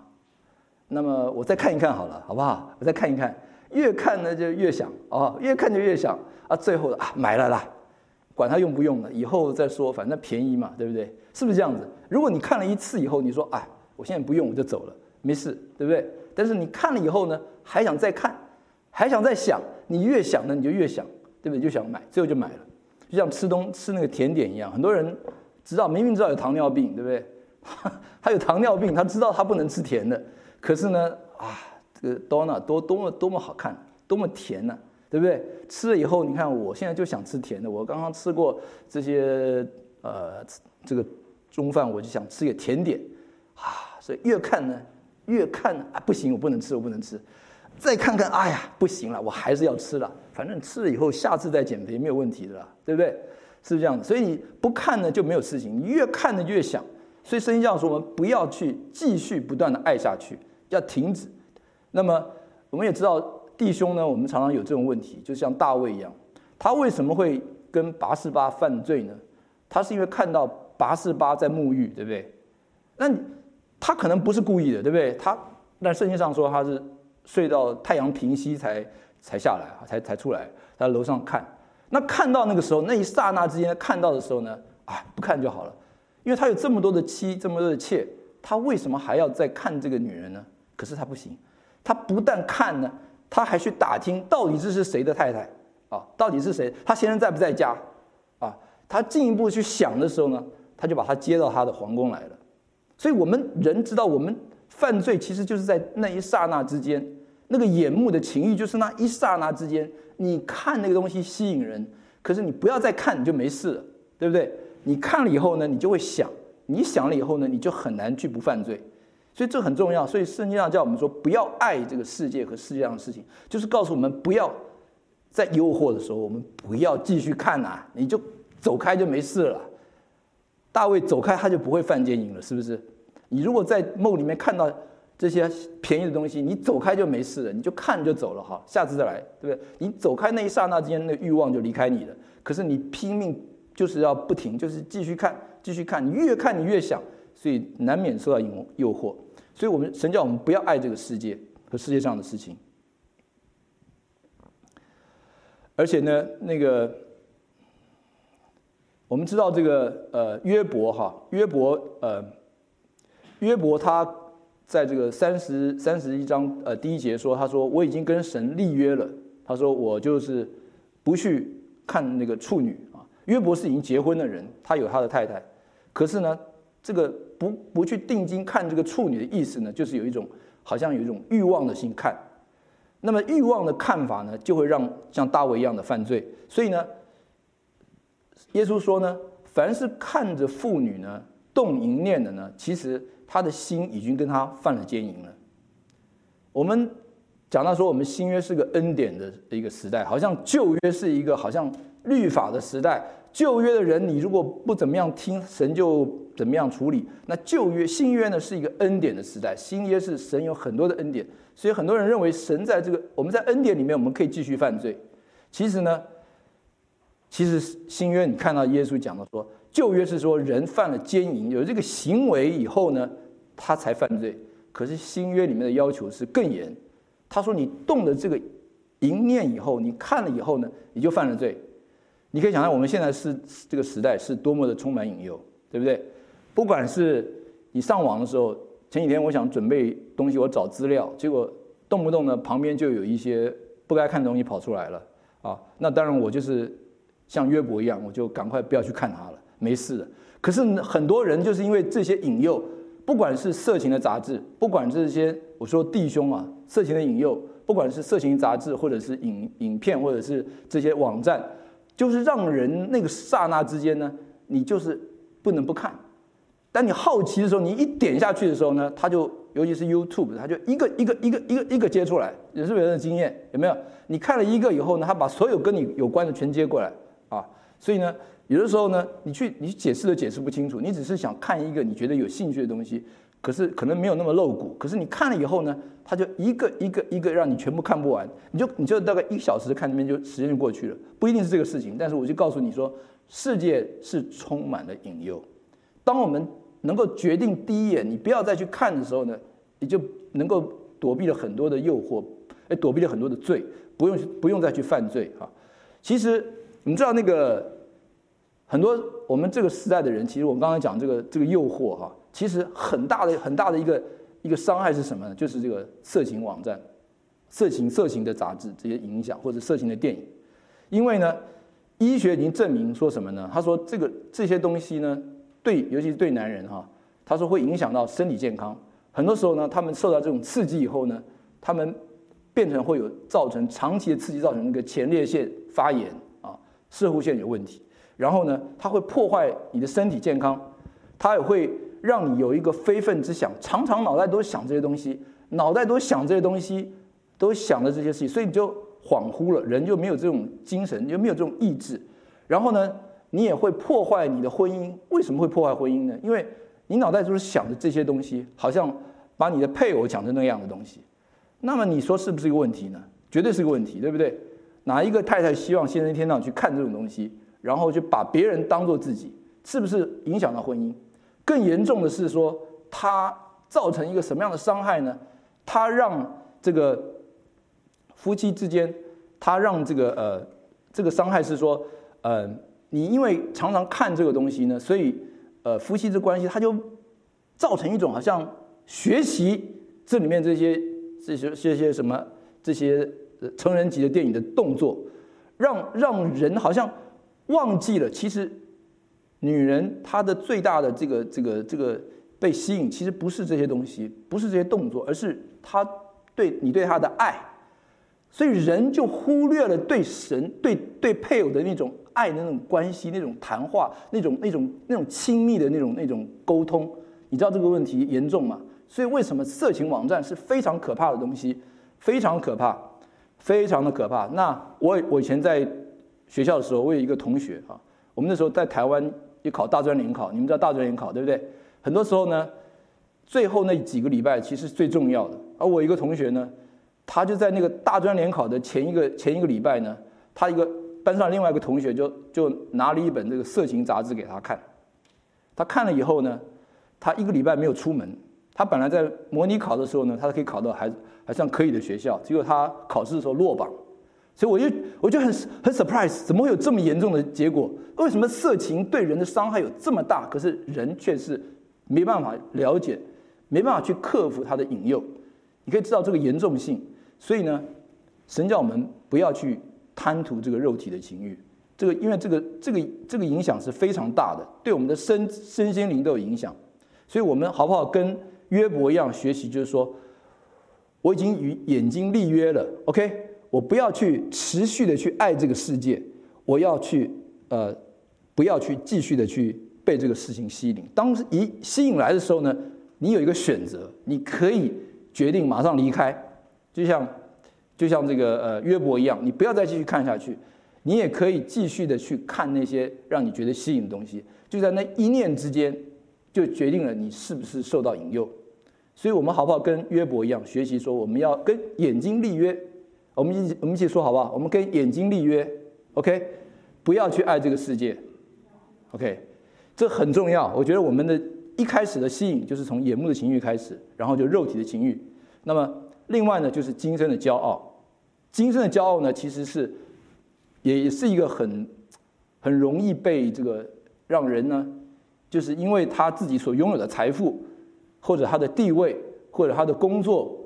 那么我再看一看好了，好不好？我再看一看，越看呢就越想啊，越看就越想啊，最后啊买了啦，管它用不用呢，以后再说，反正便宜嘛，对不对？是不是这样子？如果你看了一次以后，你说哎，我现在不用，我就走了，没事，对不对？但是你看了以后呢，还想再看，还想再想，你越想呢，你就越想，对不对？就想买，最后就买了，就像吃东吃那个甜点一样。很多人知道，明明知道有糖尿病，对不对？他有糖尿病，他知道他不能吃甜的，可是呢，啊，这个 donut 多多么多么好看，多么甜呢，对不对？吃了以后，你看我现在就想吃甜的。我刚刚吃过这些呃这个中饭，我就想吃个甜点，啊，所以越看呢。越看啊，不行，我不能吃，我不能吃。再看看，哎呀，不行了，我还是要吃了。反正吃了以后，下次再减肥没有问题的啦，对不对？是不是这样子？所以你不看呢就没有事情，你越看呢越想。所以圣经这样说，我们不要去继续不断的爱下去，要停止。那么我们也知道弟兄呢，我们常常有这种问题，就像大卫一样，他为什么会跟拔示巴犯罪呢？他是因为看到拔示巴在沐浴，对不对？那你他可能不是故意的，对不对？他但圣经上说他是睡到太阳平西才才下来，才才出来，他在楼上看。那看到那个时候，那一刹那之间看到的时候呢，啊，不看就好了，因为他有这么多的妻，这么多的妾，他为什么还要再看这个女人呢？可是他不行，他不但看呢，他还去打听到底这是谁的太太啊？到底是谁？他先生在不在家？啊？他进一步去想的时候呢，他就把他接到他的皇宫来了。所以我们人知道，我们犯罪其实就是在那一刹那之间，那个眼目的情欲就是那一刹那之间。你看那个东西吸引人，可是你不要再看，你就没事了，对不对？你看了以后呢，你就会想，你想了以后呢，你就很难去不犯罪，所以这很重要。所以圣经上叫我们说，不要爱这个世界和世界上的事情，就是告诉我们不要在诱惑的时候，我们不要继续看呐，你就走开就没事了。大卫走开，他就不会犯奸淫了，是不是？你如果在梦里面看到。这些便宜的东西，你走开就没事了，你就看就走了哈，下次再来，对不对？你走开那一刹那间，那欲望就离开你了。可是你拼命就是要不停，就是继续看，继续看，你越看你越想，所以难免受到诱诱惑。所以我们神叫我们不要爱这个世界和世界上的事情。而且呢，那个我们知道这个呃约伯哈，约伯呃约伯他。在这个三十三十一章，呃，第一节说，他说我已经跟神立约了。他说我就是不去看那个处女啊。约伯是已经结婚的人，他有他的太太。可是呢，这个不不去定睛看这个处女的意思呢，就是有一种好像有一种欲望的心看。那么欲望的看法呢，就会让像大卫一样的犯罪。所以呢，耶稣说呢，凡是看着妇女呢动淫念的呢，其实。他的心已经跟他犯了奸淫了。我们讲到说，我们新约是个恩典的一个时代，好像旧约是一个好像律法的时代。旧约的人，你如果不怎么样听，神就怎么样处理。那旧约、新约呢，是一个恩典的时代。新约是神有很多的恩典，所以很多人认为神在这个我们在恩典里面，我们可以继续犯罪。其实呢，其实新约你看到耶稣讲的说。旧约是说人犯了奸淫，有这个行为以后呢，他才犯罪。可是新约里面的要求是更严。他说你动了这个淫念以后，你看了以后呢，你就犯了罪。你可以想象我们现在是这个时代是多么的充满引诱，对不对？不管是你上网的时候，前几天我想准备东西，我找资料，结果动不动呢旁边就有一些不该看的东西跑出来了啊。那当然我就是像约伯一样，我就赶快不要去看它了。没事的，可是很多人就是因为这些引诱，不管是色情的杂志，不管这些我说弟兄啊，色情的引诱，不管是色情杂志，或者是影影片，或者是这些网站，就是让人那个刹那之间呢，你就是不能不看。当你好奇的时候，你一点下去的时候呢，他就尤其是 YouTube，他就一个一个一个一个一个接出来，也是别人的经验，有没有？你看了一个以后呢，他把所有跟你有关的全接过来，所以呢。有的时候呢，你去你解释都解释不清楚，你只是想看一个你觉得有兴趣的东西，可是可能没有那么露骨。可是你看了以后呢，他就一个一个一个让你全部看不完，你就你就大概一小时看那边就时间就过去了，不一定是这个事情。但是我就告诉你说，世界是充满了引诱。当我们能够决定第一眼你不要再去看的时候呢，你就能够躲避了很多的诱惑，哎，躲避了很多的罪，不用不用再去犯罪啊。其实你知道那个。很多我们这个时代的人，其实我们刚才讲这个这个诱惑哈，其实很大的很大的一个一个伤害是什么呢？就是这个色情网站、色情色情的杂志这些影响，或者色情的电影。因为呢，医学已经证明说什么呢？他说这个这些东西呢，对，尤其是对男人哈，他说会影响到身体健康。很多时候呢，他们受到这种刺激以后呢，他们变成会有造成长期的刺激，造成那个前列腺发炎啊，摄护腺有问题。然后呢，它会破坏你的身体健康，它也会让你有一个非分之想，常常脑袋都想这些东西，脑袋都想这些东西，都想着这些事情，所以你就恍惚了，人就没有这种精神，就没有这种意志。然后呢，你也会破坏你的婚姻。为什么会破坏婚姻呢？因为你脑袋就是想着这些东西，好像把你的配偶想成那样的东西。那么你说是不是一个问题呢？绝对是个问题，对不对？哪一个太太希望先生天到晚去看这种东西，然后就把别人当做自己，是不是影响到婚姻？更严重的是说，他造成一个什么样的伤害呢？他让这个夫妻之间，他让这个呃，这个伤害是说，呃，你因为常常看这个东西呢，所以呃，夫妻之关系他就造成一种好像学习这里面这些这些这些什么这些成人级的电影的动作，让让人好像忘记了，其实女人她的最大的这个这个这个被吸引，其实不是这些东西，不是这些动作，而是。她对你对她的爱，所以人就忽略了对神、对对配偶的那种爱的那种关系、那种谈话、那种那种那种亲密的那种那种沟通。你知道这个问题严重吗？所以为什么色情网站是非常可怕的东西？非常可怕，非常的可怕。那我我以前在学校的时候，我有一个同学啊，我们那时候在台湾也考大专联考，你们知道大专联考对不对？很多时候呢。最后那几个礼拜其实是最重要的，而我一个同学呢，他就在那个大专联考的前一个前一个礼拜呢，他一个班上另外一个同学就就拿了一本这个色情杂志给他看，他看了以后呢，他一个礼拜没有出门，他本来在模拟考的时候呢，他可以考到还还算可以的学校，结果他考试的时候落榜，所以我就我就很很 surprise，怎么会有这么严重的结果？为什么色情对人的伤害有这么大？可是人却是没办法了解。没办法去克服他的引诱，你可以知道这个严重性。所以呢，神叫我们不要去贪图这个肉体的情欲，这个因为这个这个这个影响是非常大的，对我们的身身心灵都有影响。所以我们好不好跟约伯一样学习？就是说，我已经与眼睛立约了，OK，我不要去持续的去爱这个世界，我要去呃，不要去继续的去被这个事情吸引。当一吸引来的时候呢，你有一个选择，你可以决定马上离开，就像就像这个呃约伯一样，你不要再继续看下去，你也可以继续的去看那些让你觉得吸引的东西，就在那一念之间，就决定了你是不是受到引诱。所以，我们好不好跟约伯一样学习说，我们要跟眼睛立约，我们一起我们一起说好不好？我们跟眼睛立约，OK，不要去爱这个世界，OK，这很重要。我觉得我们的。一开始的吸引就是从眼目的情欲开始，然后就肉体的情欲。那么另外呢，就是今生的骄傲。今生的骄傲呢，其实是也是一个很很容易被这个让人呢，就是因为他自己所拥有的财富，或者他的地位，或者他的工作，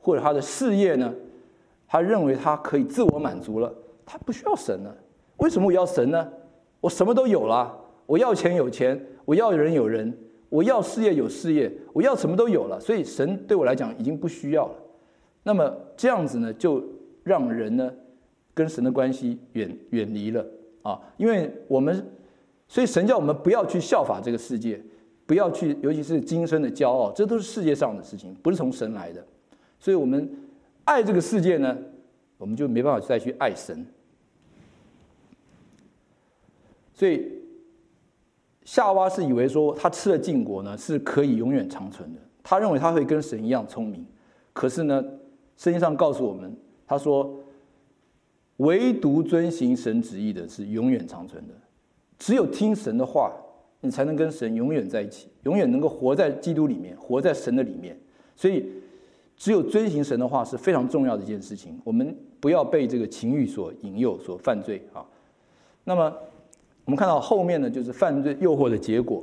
或者他的事业呢，他认为他可以自我满足了，他不需要神了。为什么我要神呢？我什么都有了，我要钱有钱，我要人有人。我要事业有事业，我要什么都有了，所以神对我来讲已经不需要了。那么这样子呢，就让人呢跟神的关系远远离了啊，因为我们，所以神叫我们不要去效法这个世界，不要去，尤其是今生的骄傲，这都是世界上的事情，不是从神来的。所以我们爱这个世界呢，我们就没办法再去爱神。所以。夏娃是以为说他吃了禁果呢是可以永远长存的，他认为他会跟神一样聪明，可是呢，圣经上告诉我们，他说，唯独遵行神旨意的是永远长存的，只有听神的话，你才能跟神永远在一起，永远能够活在基督里面，活在神的里面。所以，只有遵行神的话是非常重要的一件事情。我们不要被这个情欲所引诱，所犯罪啊。那么。我们看到后面呢，就是犯罪诱惑的结果。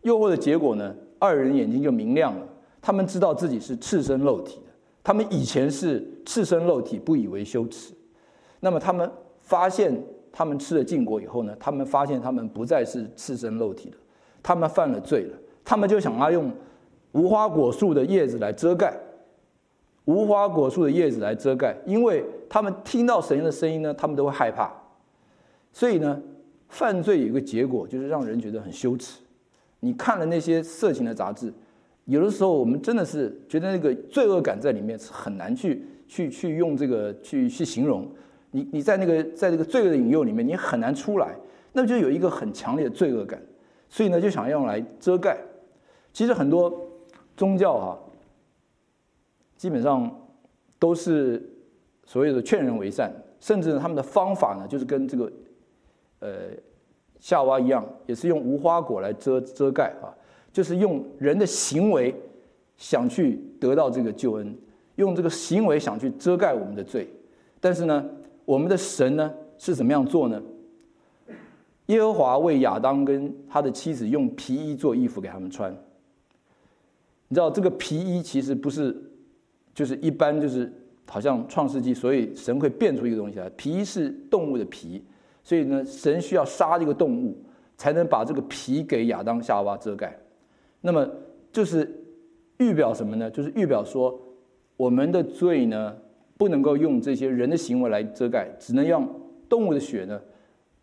诱惑的结果呢，二人眼睛就明亮了。他们知道自己是赤身露体的。他们以前是赤身露体，不以为羞耻。那么他们发现，他们吃了禁果以后呢，他们发现他们不再是赤身肉体的。他们犯了罪了。他们就想要用无花果树的叶子来遮盖，无花果树的叶子来遮盖，因为他们听到神的声音呢，他们都会害怕。所以呢。犯罪有一个结果，就是让人觉得很羞耻。你看了那些色情的杂志，有的时候我们真的是觉得那个罪恶感在里面是很难去去去用这个去去形容。你你在那个在这个罪恶的引诱里面，你很难出来。那就有一个很强烈的罪恶感，所以呢就想用来遮盖。其实很多宗教哈、啊，基本上都是所谓的劝人为善，甚至呢他们的方法呢就是跟这个呃夏娃一样，也是用无花果来遮遮盖啊，就是用人的行为想去得到这个救恩，用这个行为想去遮盖我们的罪。但是呢，我们的神呢是怎么样做呢？耶和华为亚当跟他的妻子用皮衣做衣服给他们穿。你知道这个皮衣其实不是，就是一般就是好像创世纪，所以神会变出一个东西来。皮衣是动物的皮，所以呢，神需要杀这个动物，才能把这个皮给亚当夏娃遮盖。那么就是预表什么呢？就是预表说我们的罪呢。不能够用这些人的行为来遮盖，只能用动物的血呢，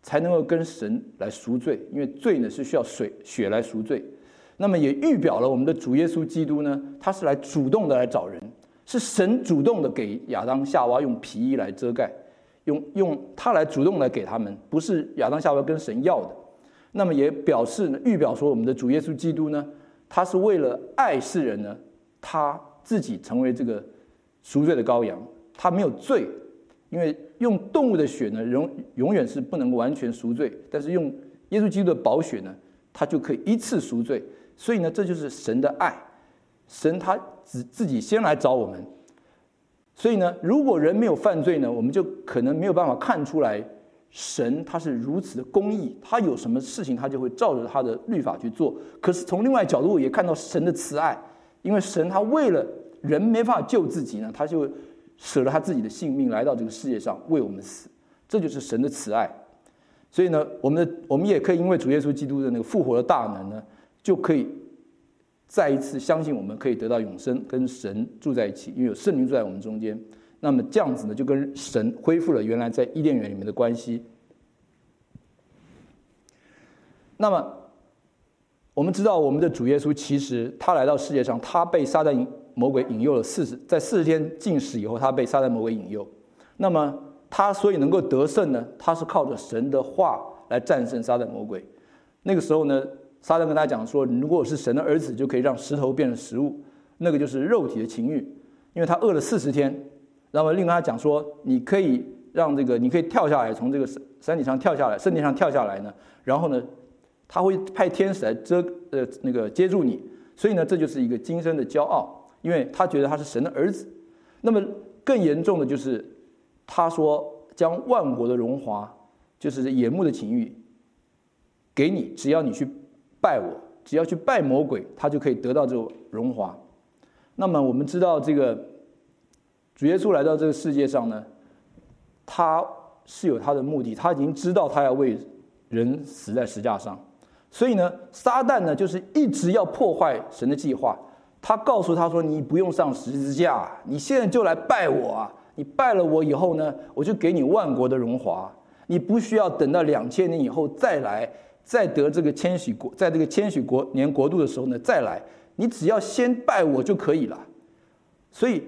才能够跟神来赎罪。因为罪呢是需要水血来赎罪。那么也预表了我们的主耶稣基督呢，他是来主动的来找人，是神主动的给亚当夏娃用皮衣来遮盖，用用他来主动来给他们，不是亚当夏娃跟神要的。那么也表示呢，预表说我们的主耶稣基督呢，他是为了爱世人呢，他自己成为这个赎罪的羔羊。他没有罪，因为用动物的血呢，永永远是不能完全赎罪。但是用耶稣基督的宝血呢，他就可以一次赎罪。所以呢，这就是神的爱，神他自自己先来找我们。所以呢，如果人没有犯罪呢，我们就可能没有办法看出来神他是如此的公义，他有什么事情他就会照着他的律法去做。可是从另外角度也看到神的慈爱，因为神他为了人没办法救自己呢，他就。舍了他自己的性命来到这个世界上为我们死，这就是神的慈爱。所以呢，我们的我们也可以因为主耶稣基督的那个复活的大能呢，就可以再一次相信我们可以得到永生，跟神住在一起，因为有圣灵住在我们中间。那么这样子呢，就跟神恢复了原来在伊甸园里面的关系。那么我们知道，我们的主耶稣其实他来到世界上，他被撒旦魔鬼引诱了四十，在四十天禁食以后，他被撒旦魔鬼引诱。那么他所以能够得胜呢？他是靠着神的话来战胜撒旦魔鬼。那个时候呢，撒旦跟他讲说：“如果我是神的儿子，就可以让石头变成食物。”那个就是肉体的情欲，因为他饿了四十天。那么另外他讲说：“你可以让这个，你可以跳下来，从这个山山顶上跳下来，圣殿上跳下来呢。然后呢，他会派天使来遮呃那个接住你。所以呢，这就是一个今生的骄傲。”因为他觉得他是神的儿子，那么更严重的就是，他说将万国的荣华，就是眼目的情欲，给你，只要你去拜我，只要去拜魔鬼，他就可以得到这个荣华。那么我们知道，这个主耶稣来到这个世界上呢，他是有他的目的，他已经知道他要为人死在十架上，所以呢，撒旦呢就是一直要破坏神的计划。他告诉他说：“你不用上十字架，你现在就来拜我啊！你拜了我以后呢，我就给你万国的荣华。你不需要等到两千年以后再来，再得这个千禧国，在这个千禧国年国度的时候呢再来。你只要先拜我就可以了。所以，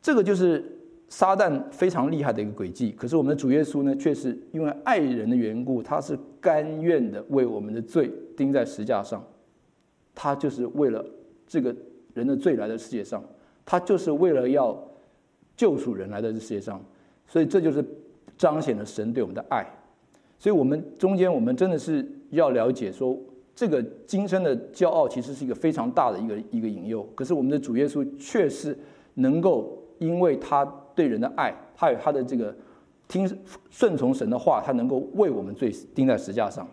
这个就是撒旦非常厉害的一个诡计。可是我们的主耶稣呢，却是因为爱人的缘故，他是甘愿的为我们的罪钉在十架上。他就是为了这个。”人的罪来到世界上，他就是为了要救赎人来到这世界上，所以这就是彰显了神对我们的爱。所以，我们中间我们真的是要了解说，这个今生的骄傲其实是一个非常大的一个一个引诱。可是，我们的主耶稣却是能够因为他对人的爱，他有他的这个听顺从神的话，他能够为我们罪钉在十架上。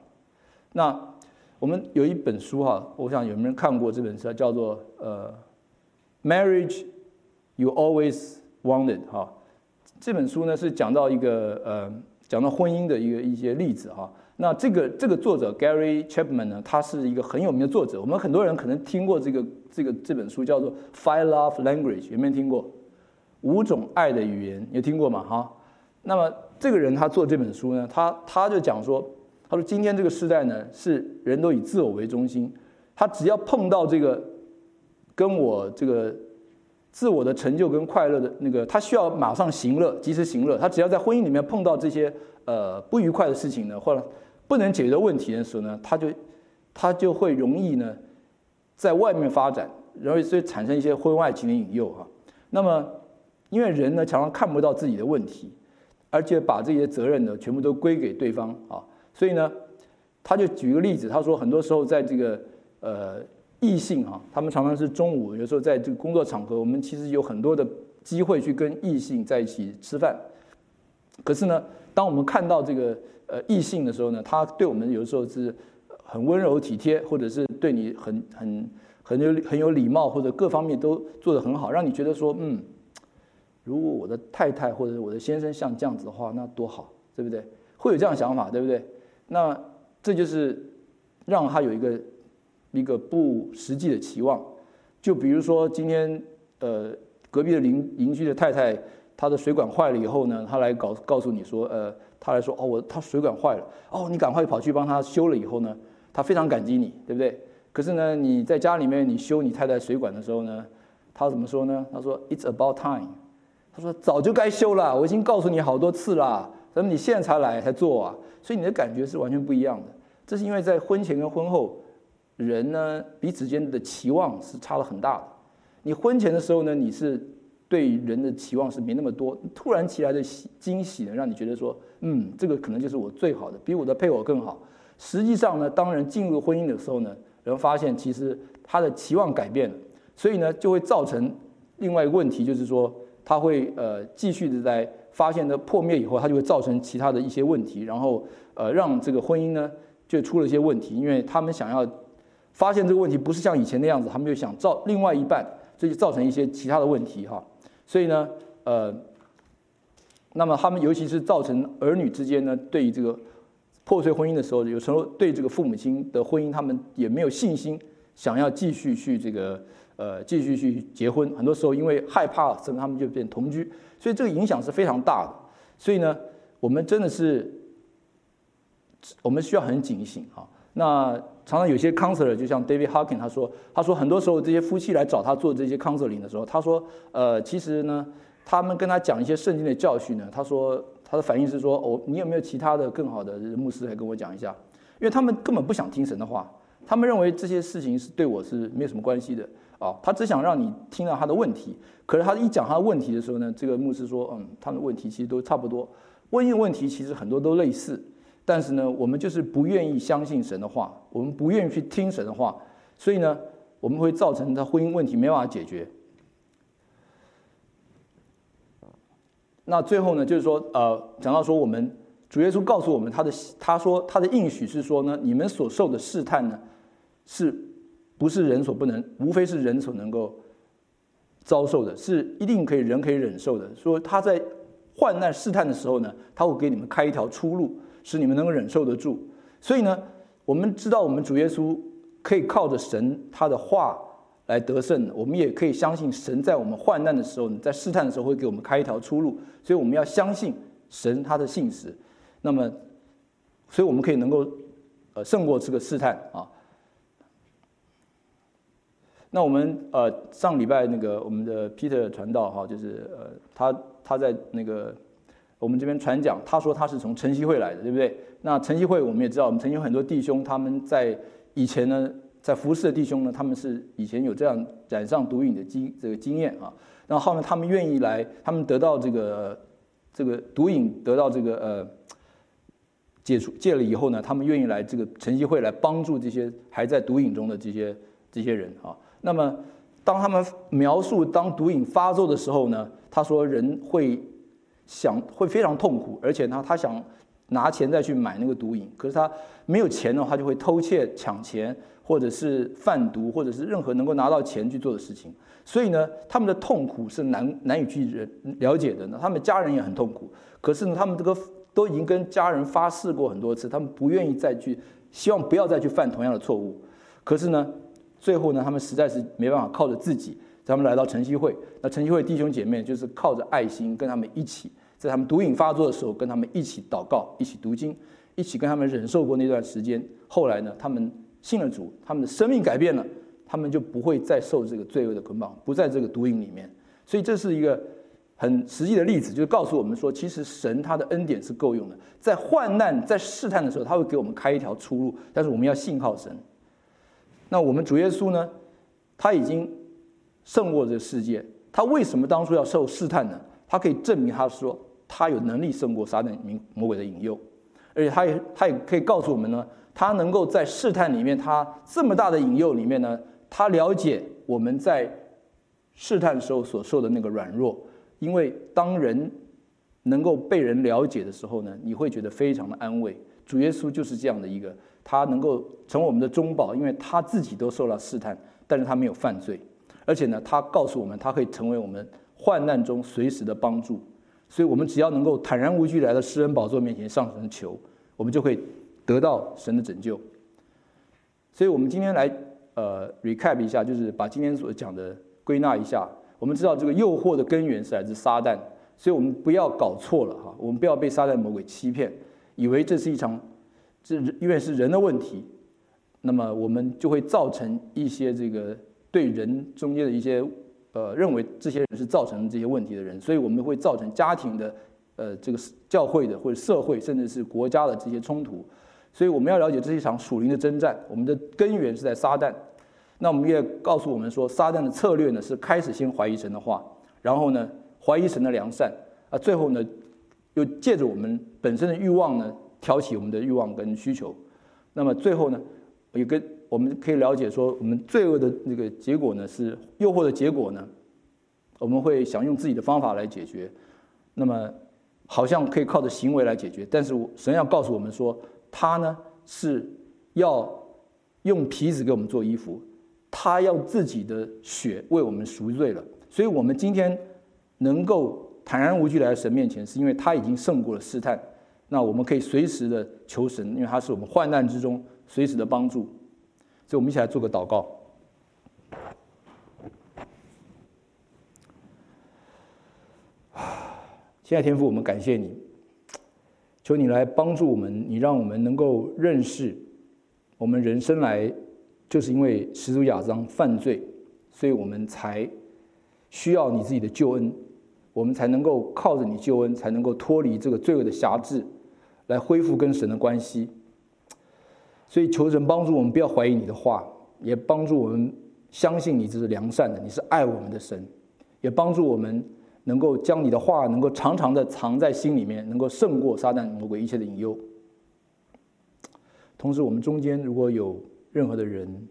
那。我们有一本书哈，我想有没有人看过这本书，叫做呃，Marriage You Always Wanted 哈。这本书呢是讲到一个呃，讲到婚姻的一个一些例子哈。那这个这个作者 Gary Chapman 呢，他是一个很有名的作者。我们很多人可能听过这个这个这本书叫做 Five Love Language，有没有听过？五种爱的语言，有听过吗？哈。那么这个人他做这本书呢，他他就讲说。他说：“今天这个时代呢，是人都以自我为中心。他只要碰到这个跟我这个自我的成就跟快乐的那个，他需要马上行乐，及时行乐。他只要在婚姻里面碰到这些呃不愉快的事情呢，或者不能解决的问题的时候呢，他就他就会容易呢在外面发展，容易所以产生一些婚外情的引诱哈。那么因为人呢常常看不到自己的问题，而且把这些责任呢全部都归给对方啊，所以呢他就举一个例子，他说很多时候在这个呃异性哈，他们常常是中午有时候在这个工作场合，我们其实有很多的机会去跟异性在一起吃饭，可是呢，当我们看到这个呃异性的时候呢，他对我们有的时候是很温柔体贴，或者是对你很很很有很有礼貌，或者各方面都做得很好，让你觉得说，嗯，如果我的太太或者我的先生像这样子的话，那多好，对不对？会有这样想法，对不对？那这就是让他有一个一个不实际的期望。就比如说今天呃。隔壁的邻邻居的太太，她的水管坏了以后呢，她来告告诉你说，呃，她来说，哦，我她水管坏了，哦，你赶快跑去帮她修了以后呢，她非常感激你，对不对？可是呢，你在家里面你修你太太水管的时候呢，她怎么说呢？她说，It's about time。她说早就该修了，我已经告诉你好多次了，怎么你现在才来才做啊？所以你的感觉是完全不一样的。这是因为在婚前跟婚后，人呢彼此间的期望是差了很大的。你婚前的时候呢，你是对人的期望是没那么多，突然其来的喜惊喜呢，让你觉得说，嗯，这个可能就是我最好的，比我的配偶更好。实际上呢，当人进入婚姻的时候呢，人发现其实他的期望改变了，所以呢，就会造成另外一个问题，就是说他会呃继续的在发现的破灭以后，他就会造成其他的一些问题，然后呃让这个婚姻呢就出了一些问题，因为他们想要发现这个问题不是像以前那样子，他们就想造另外一半。这就造成一些其他的问题哈，所以呢，呃，那么他们尤其是造成儿女之间呢，对于这个破碎婚姻的时候，有时候对这个父母亲的婚姻，他们也没有信心，想要继续去这个呃继续去结婚。很多时候因为害怕，甚至他们就变同居，所以这个影响是非常大的。所以呢，我们真的是我们需要很警醒哈。那常常有些 counselor，就像 David Hawkin，他说，他说很多时候这些夫妻来找他做这些 counseling 的时候，他说，呃，其实呢，他们跟他讲一些圣经的教训呢，他说他的反应是说，哦，你有没有其他的更好的牧师来跟我讲一下？因为他们根本不想听神的话，他们认为这些事情是对我是没有什么关系的啊，他只想让你听到他的问题。可是他一讲他的问题的时候呢，这个牧师说，嗯，他的问题其实都差不多，婚姻问题其实很多都类似。但是呢，我们就是不愿意相信神的话，我们不愿意去听神的话，所以呢，我们会造成他婚姻问题没办法解决。那最后呢，就是说，呃，讲到说，我们主耶稣告诉我们他的，他说他的应许是说呢，你们所受的试探呢，是不是人所不能，无非是人所能够遭受的，是一定可以人可以忍受的。说他在患难试探的时候呢，他会给你们开一条出路。使你们能够忍受得住，所以呢，我们知道我们主耶稣可以靠着神他的话来得胜，我们也可以相信神在我们患难的时候，在试探的时候会给我们开一条出路，所以我们要相信神他的信实。那么，所以我们可以能够呃胜过这个试探啊。那我们呃上礼拜那个我们的 Peter 传道哈，就是呃他他在那个。我们这边传讲，他说他是从晨曦会来的，对不对？那晨曦会我们也知道，我们曾经有很多弟兄，他们在以前呢，在服侍的弟兄呢，他们是以前有这样染上毒瘾的经这个经验啊。然后呢，他们愿意来，他们得到这个这个毒瘾得到这个呃解除戒了以后呢，他们愿意来这个晨曦会来帮助这些还在毒瘾中的这些这些人啊。那么当他们描述当毒瘾发作的时候呢，他说人会。想会非常痛苦，而且呢，他想拿钱再去买那个毒瘾，可是他没有钱的话，就会偷窃、抢钱，或者是贩毒，或者是任何能够拿到钱去做的事情。所以呢，他们的痛苦是难难以去人了解的呢。他们家人也很痛苦，可是呢，他们这个都已经跟家人发誓过很多次，他们不愿意再去，希望不要再去犯同样的错误。可是呢，最后呢，他们实在是没办法靠着自己，他们来到晨曦会，那晨曦会弟兄姐妹就是靠着爱心跟他们一起。在他们毒瘾发作的时候，跟他们一起祷告，一起读经，一起跟他们忍受过那段时间。后来呢，他们信了主，他们的生命改变了，他们就不会再受这个罪恶的捆绑，不在这个毒瘾里面。所以这是一个很实际的例子，就是告诉我们说，其实神他的恩典是够用的，在患难、在试探的时候，他会给我们开一条出路。但是我们要信靠神。那我们主耶稣呢？他已经胜过这世界。他为什么当初要受试探呢？他可以证明他说他有能力胜过撒旦魔鬼的引诱，而且他也他也可以告诉我们呢，他能够在试探里面，他这么大的引诱里面呢，他了解我们在试探时候所受的那个软弱。因为当人能够被人了解的时候呢，你会觉得非常的安慰。主耶稣就是这样的一个，他能够成为我们的中保，因为他自己都受到试探，但是他没有犯罪，而且呢，他告诉我们，他可以成为我们患难中随时的帮助。所以，我们只要能够坦然无惧来到施恩宝座面前上神求，我们就会得到神的拯救。所以我们今天来呃 recap 一下，就是把今天所讲的归纳一下。我们知道这个诱惑的根源是来自撒旦，所以我们不要搞错了哈，我们不要被撒旦魔鬼欺骗，以为这是一场，这因为是人的问题，那么我们就会造成一些这个对人中间的一些呃认为这些人是造成这些问题的人，所以我们会造成家庭的呃这个教会的或者社会甚至是国家的这些冲突，所以我们要了解这是一场属灵的征战，我们的根源是在撒旦。那我们也告诉我们说，撒旦的策略呢是开始先怀疑神的话，然后呢怀疑神的良善，啊，最后呢又借着我们本身的欲望呢挑起我们的欲望跟需求，那么最后呢也跟我们可以了解说，我们罪恶的那个结果呢是诱惑的结果呢，我们会想用自己的方法来解决，那么好像可以靠着行为来解决，但是神要告诉我们说，他呢是要用皮子给我们做衣服。他要自己的血为我们赎罪了，所以我们今天能够坦然无惧来到神面前，是因为他已经胜过了试探。那我们可以随时的求神，因为他是我们患难之中随时的帮助。所以，我们一起来做个祷告。亲爱的天父，我们感谢你，求你来帮助我们，你让我们能够认识我们人生来。就是因为始祖亚当犯罪，所以我们才需要你自己的救恩，我们才能够靠着你救恩，才能够脱离这个罪恶的辖制，来恢复跟神的关系。所以求神帮助我们不要怀疑你的话，也帮助我们相信你这是良善的，你是爱我们的神，也帮助我们能够将你的话能够常常的藏在心里面，能够胜过撒旦魔鬼一切的引诱。同时，我们中间如果有任何的人，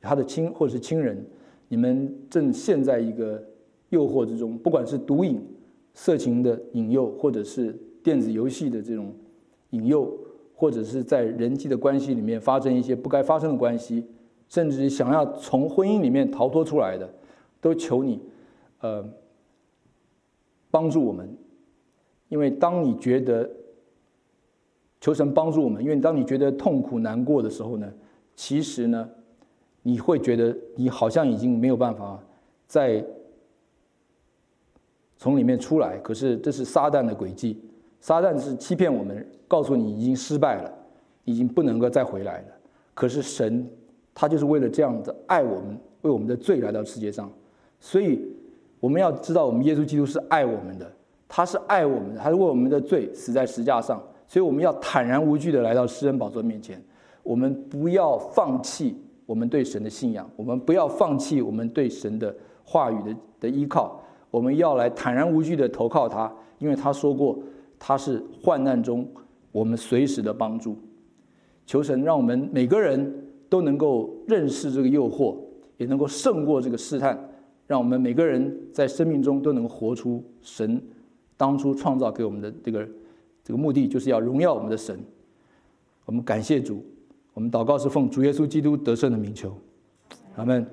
他的亲或者是亲人，你们正陷在一个诱惑之中，不管是毒瘾、色情的引诱，或者是电子游戏的这种引诱，或者是在人际的关系里面发生一些不该发生的关系，甚至想要从婚姻里面逃脱出来的，都求你，呃，帮助我们，因为当你觉得求神帮助我们，因为当你觉得痛苦难过的时候呢，其实呢，你会觉得你好像已经没有办法再从里面出来。可是这是撒旦的诡计，撒旦是欺骗我们，告诉你已经失败了，已经不能够再回来了。可是神他就是为了这样子爱我们，为我们的罪来到世界上。所以我们要知道，我们耶稣基督是爱我们的，他是爱我们的，他是为我们的罪死在十架上。所以我们要坦然无惧的来到施恩宝座面前。我们不要放弃我们对神的信仰，我们不要放弃我们对神的话语的的依靠，我们要来坦然无惧的投靠他，因为他说过他是患难中我们随时的帮助。求神让我们每个人都能够认识这个诱惑，也能够胜过这个试探，让我们每个人在生命中都能活出神当初创造给我们的这个这个目的，就是要荣耀我们的神。我们感谢主。我们祷告是奉主耶稣基督得胜的名求，阿门。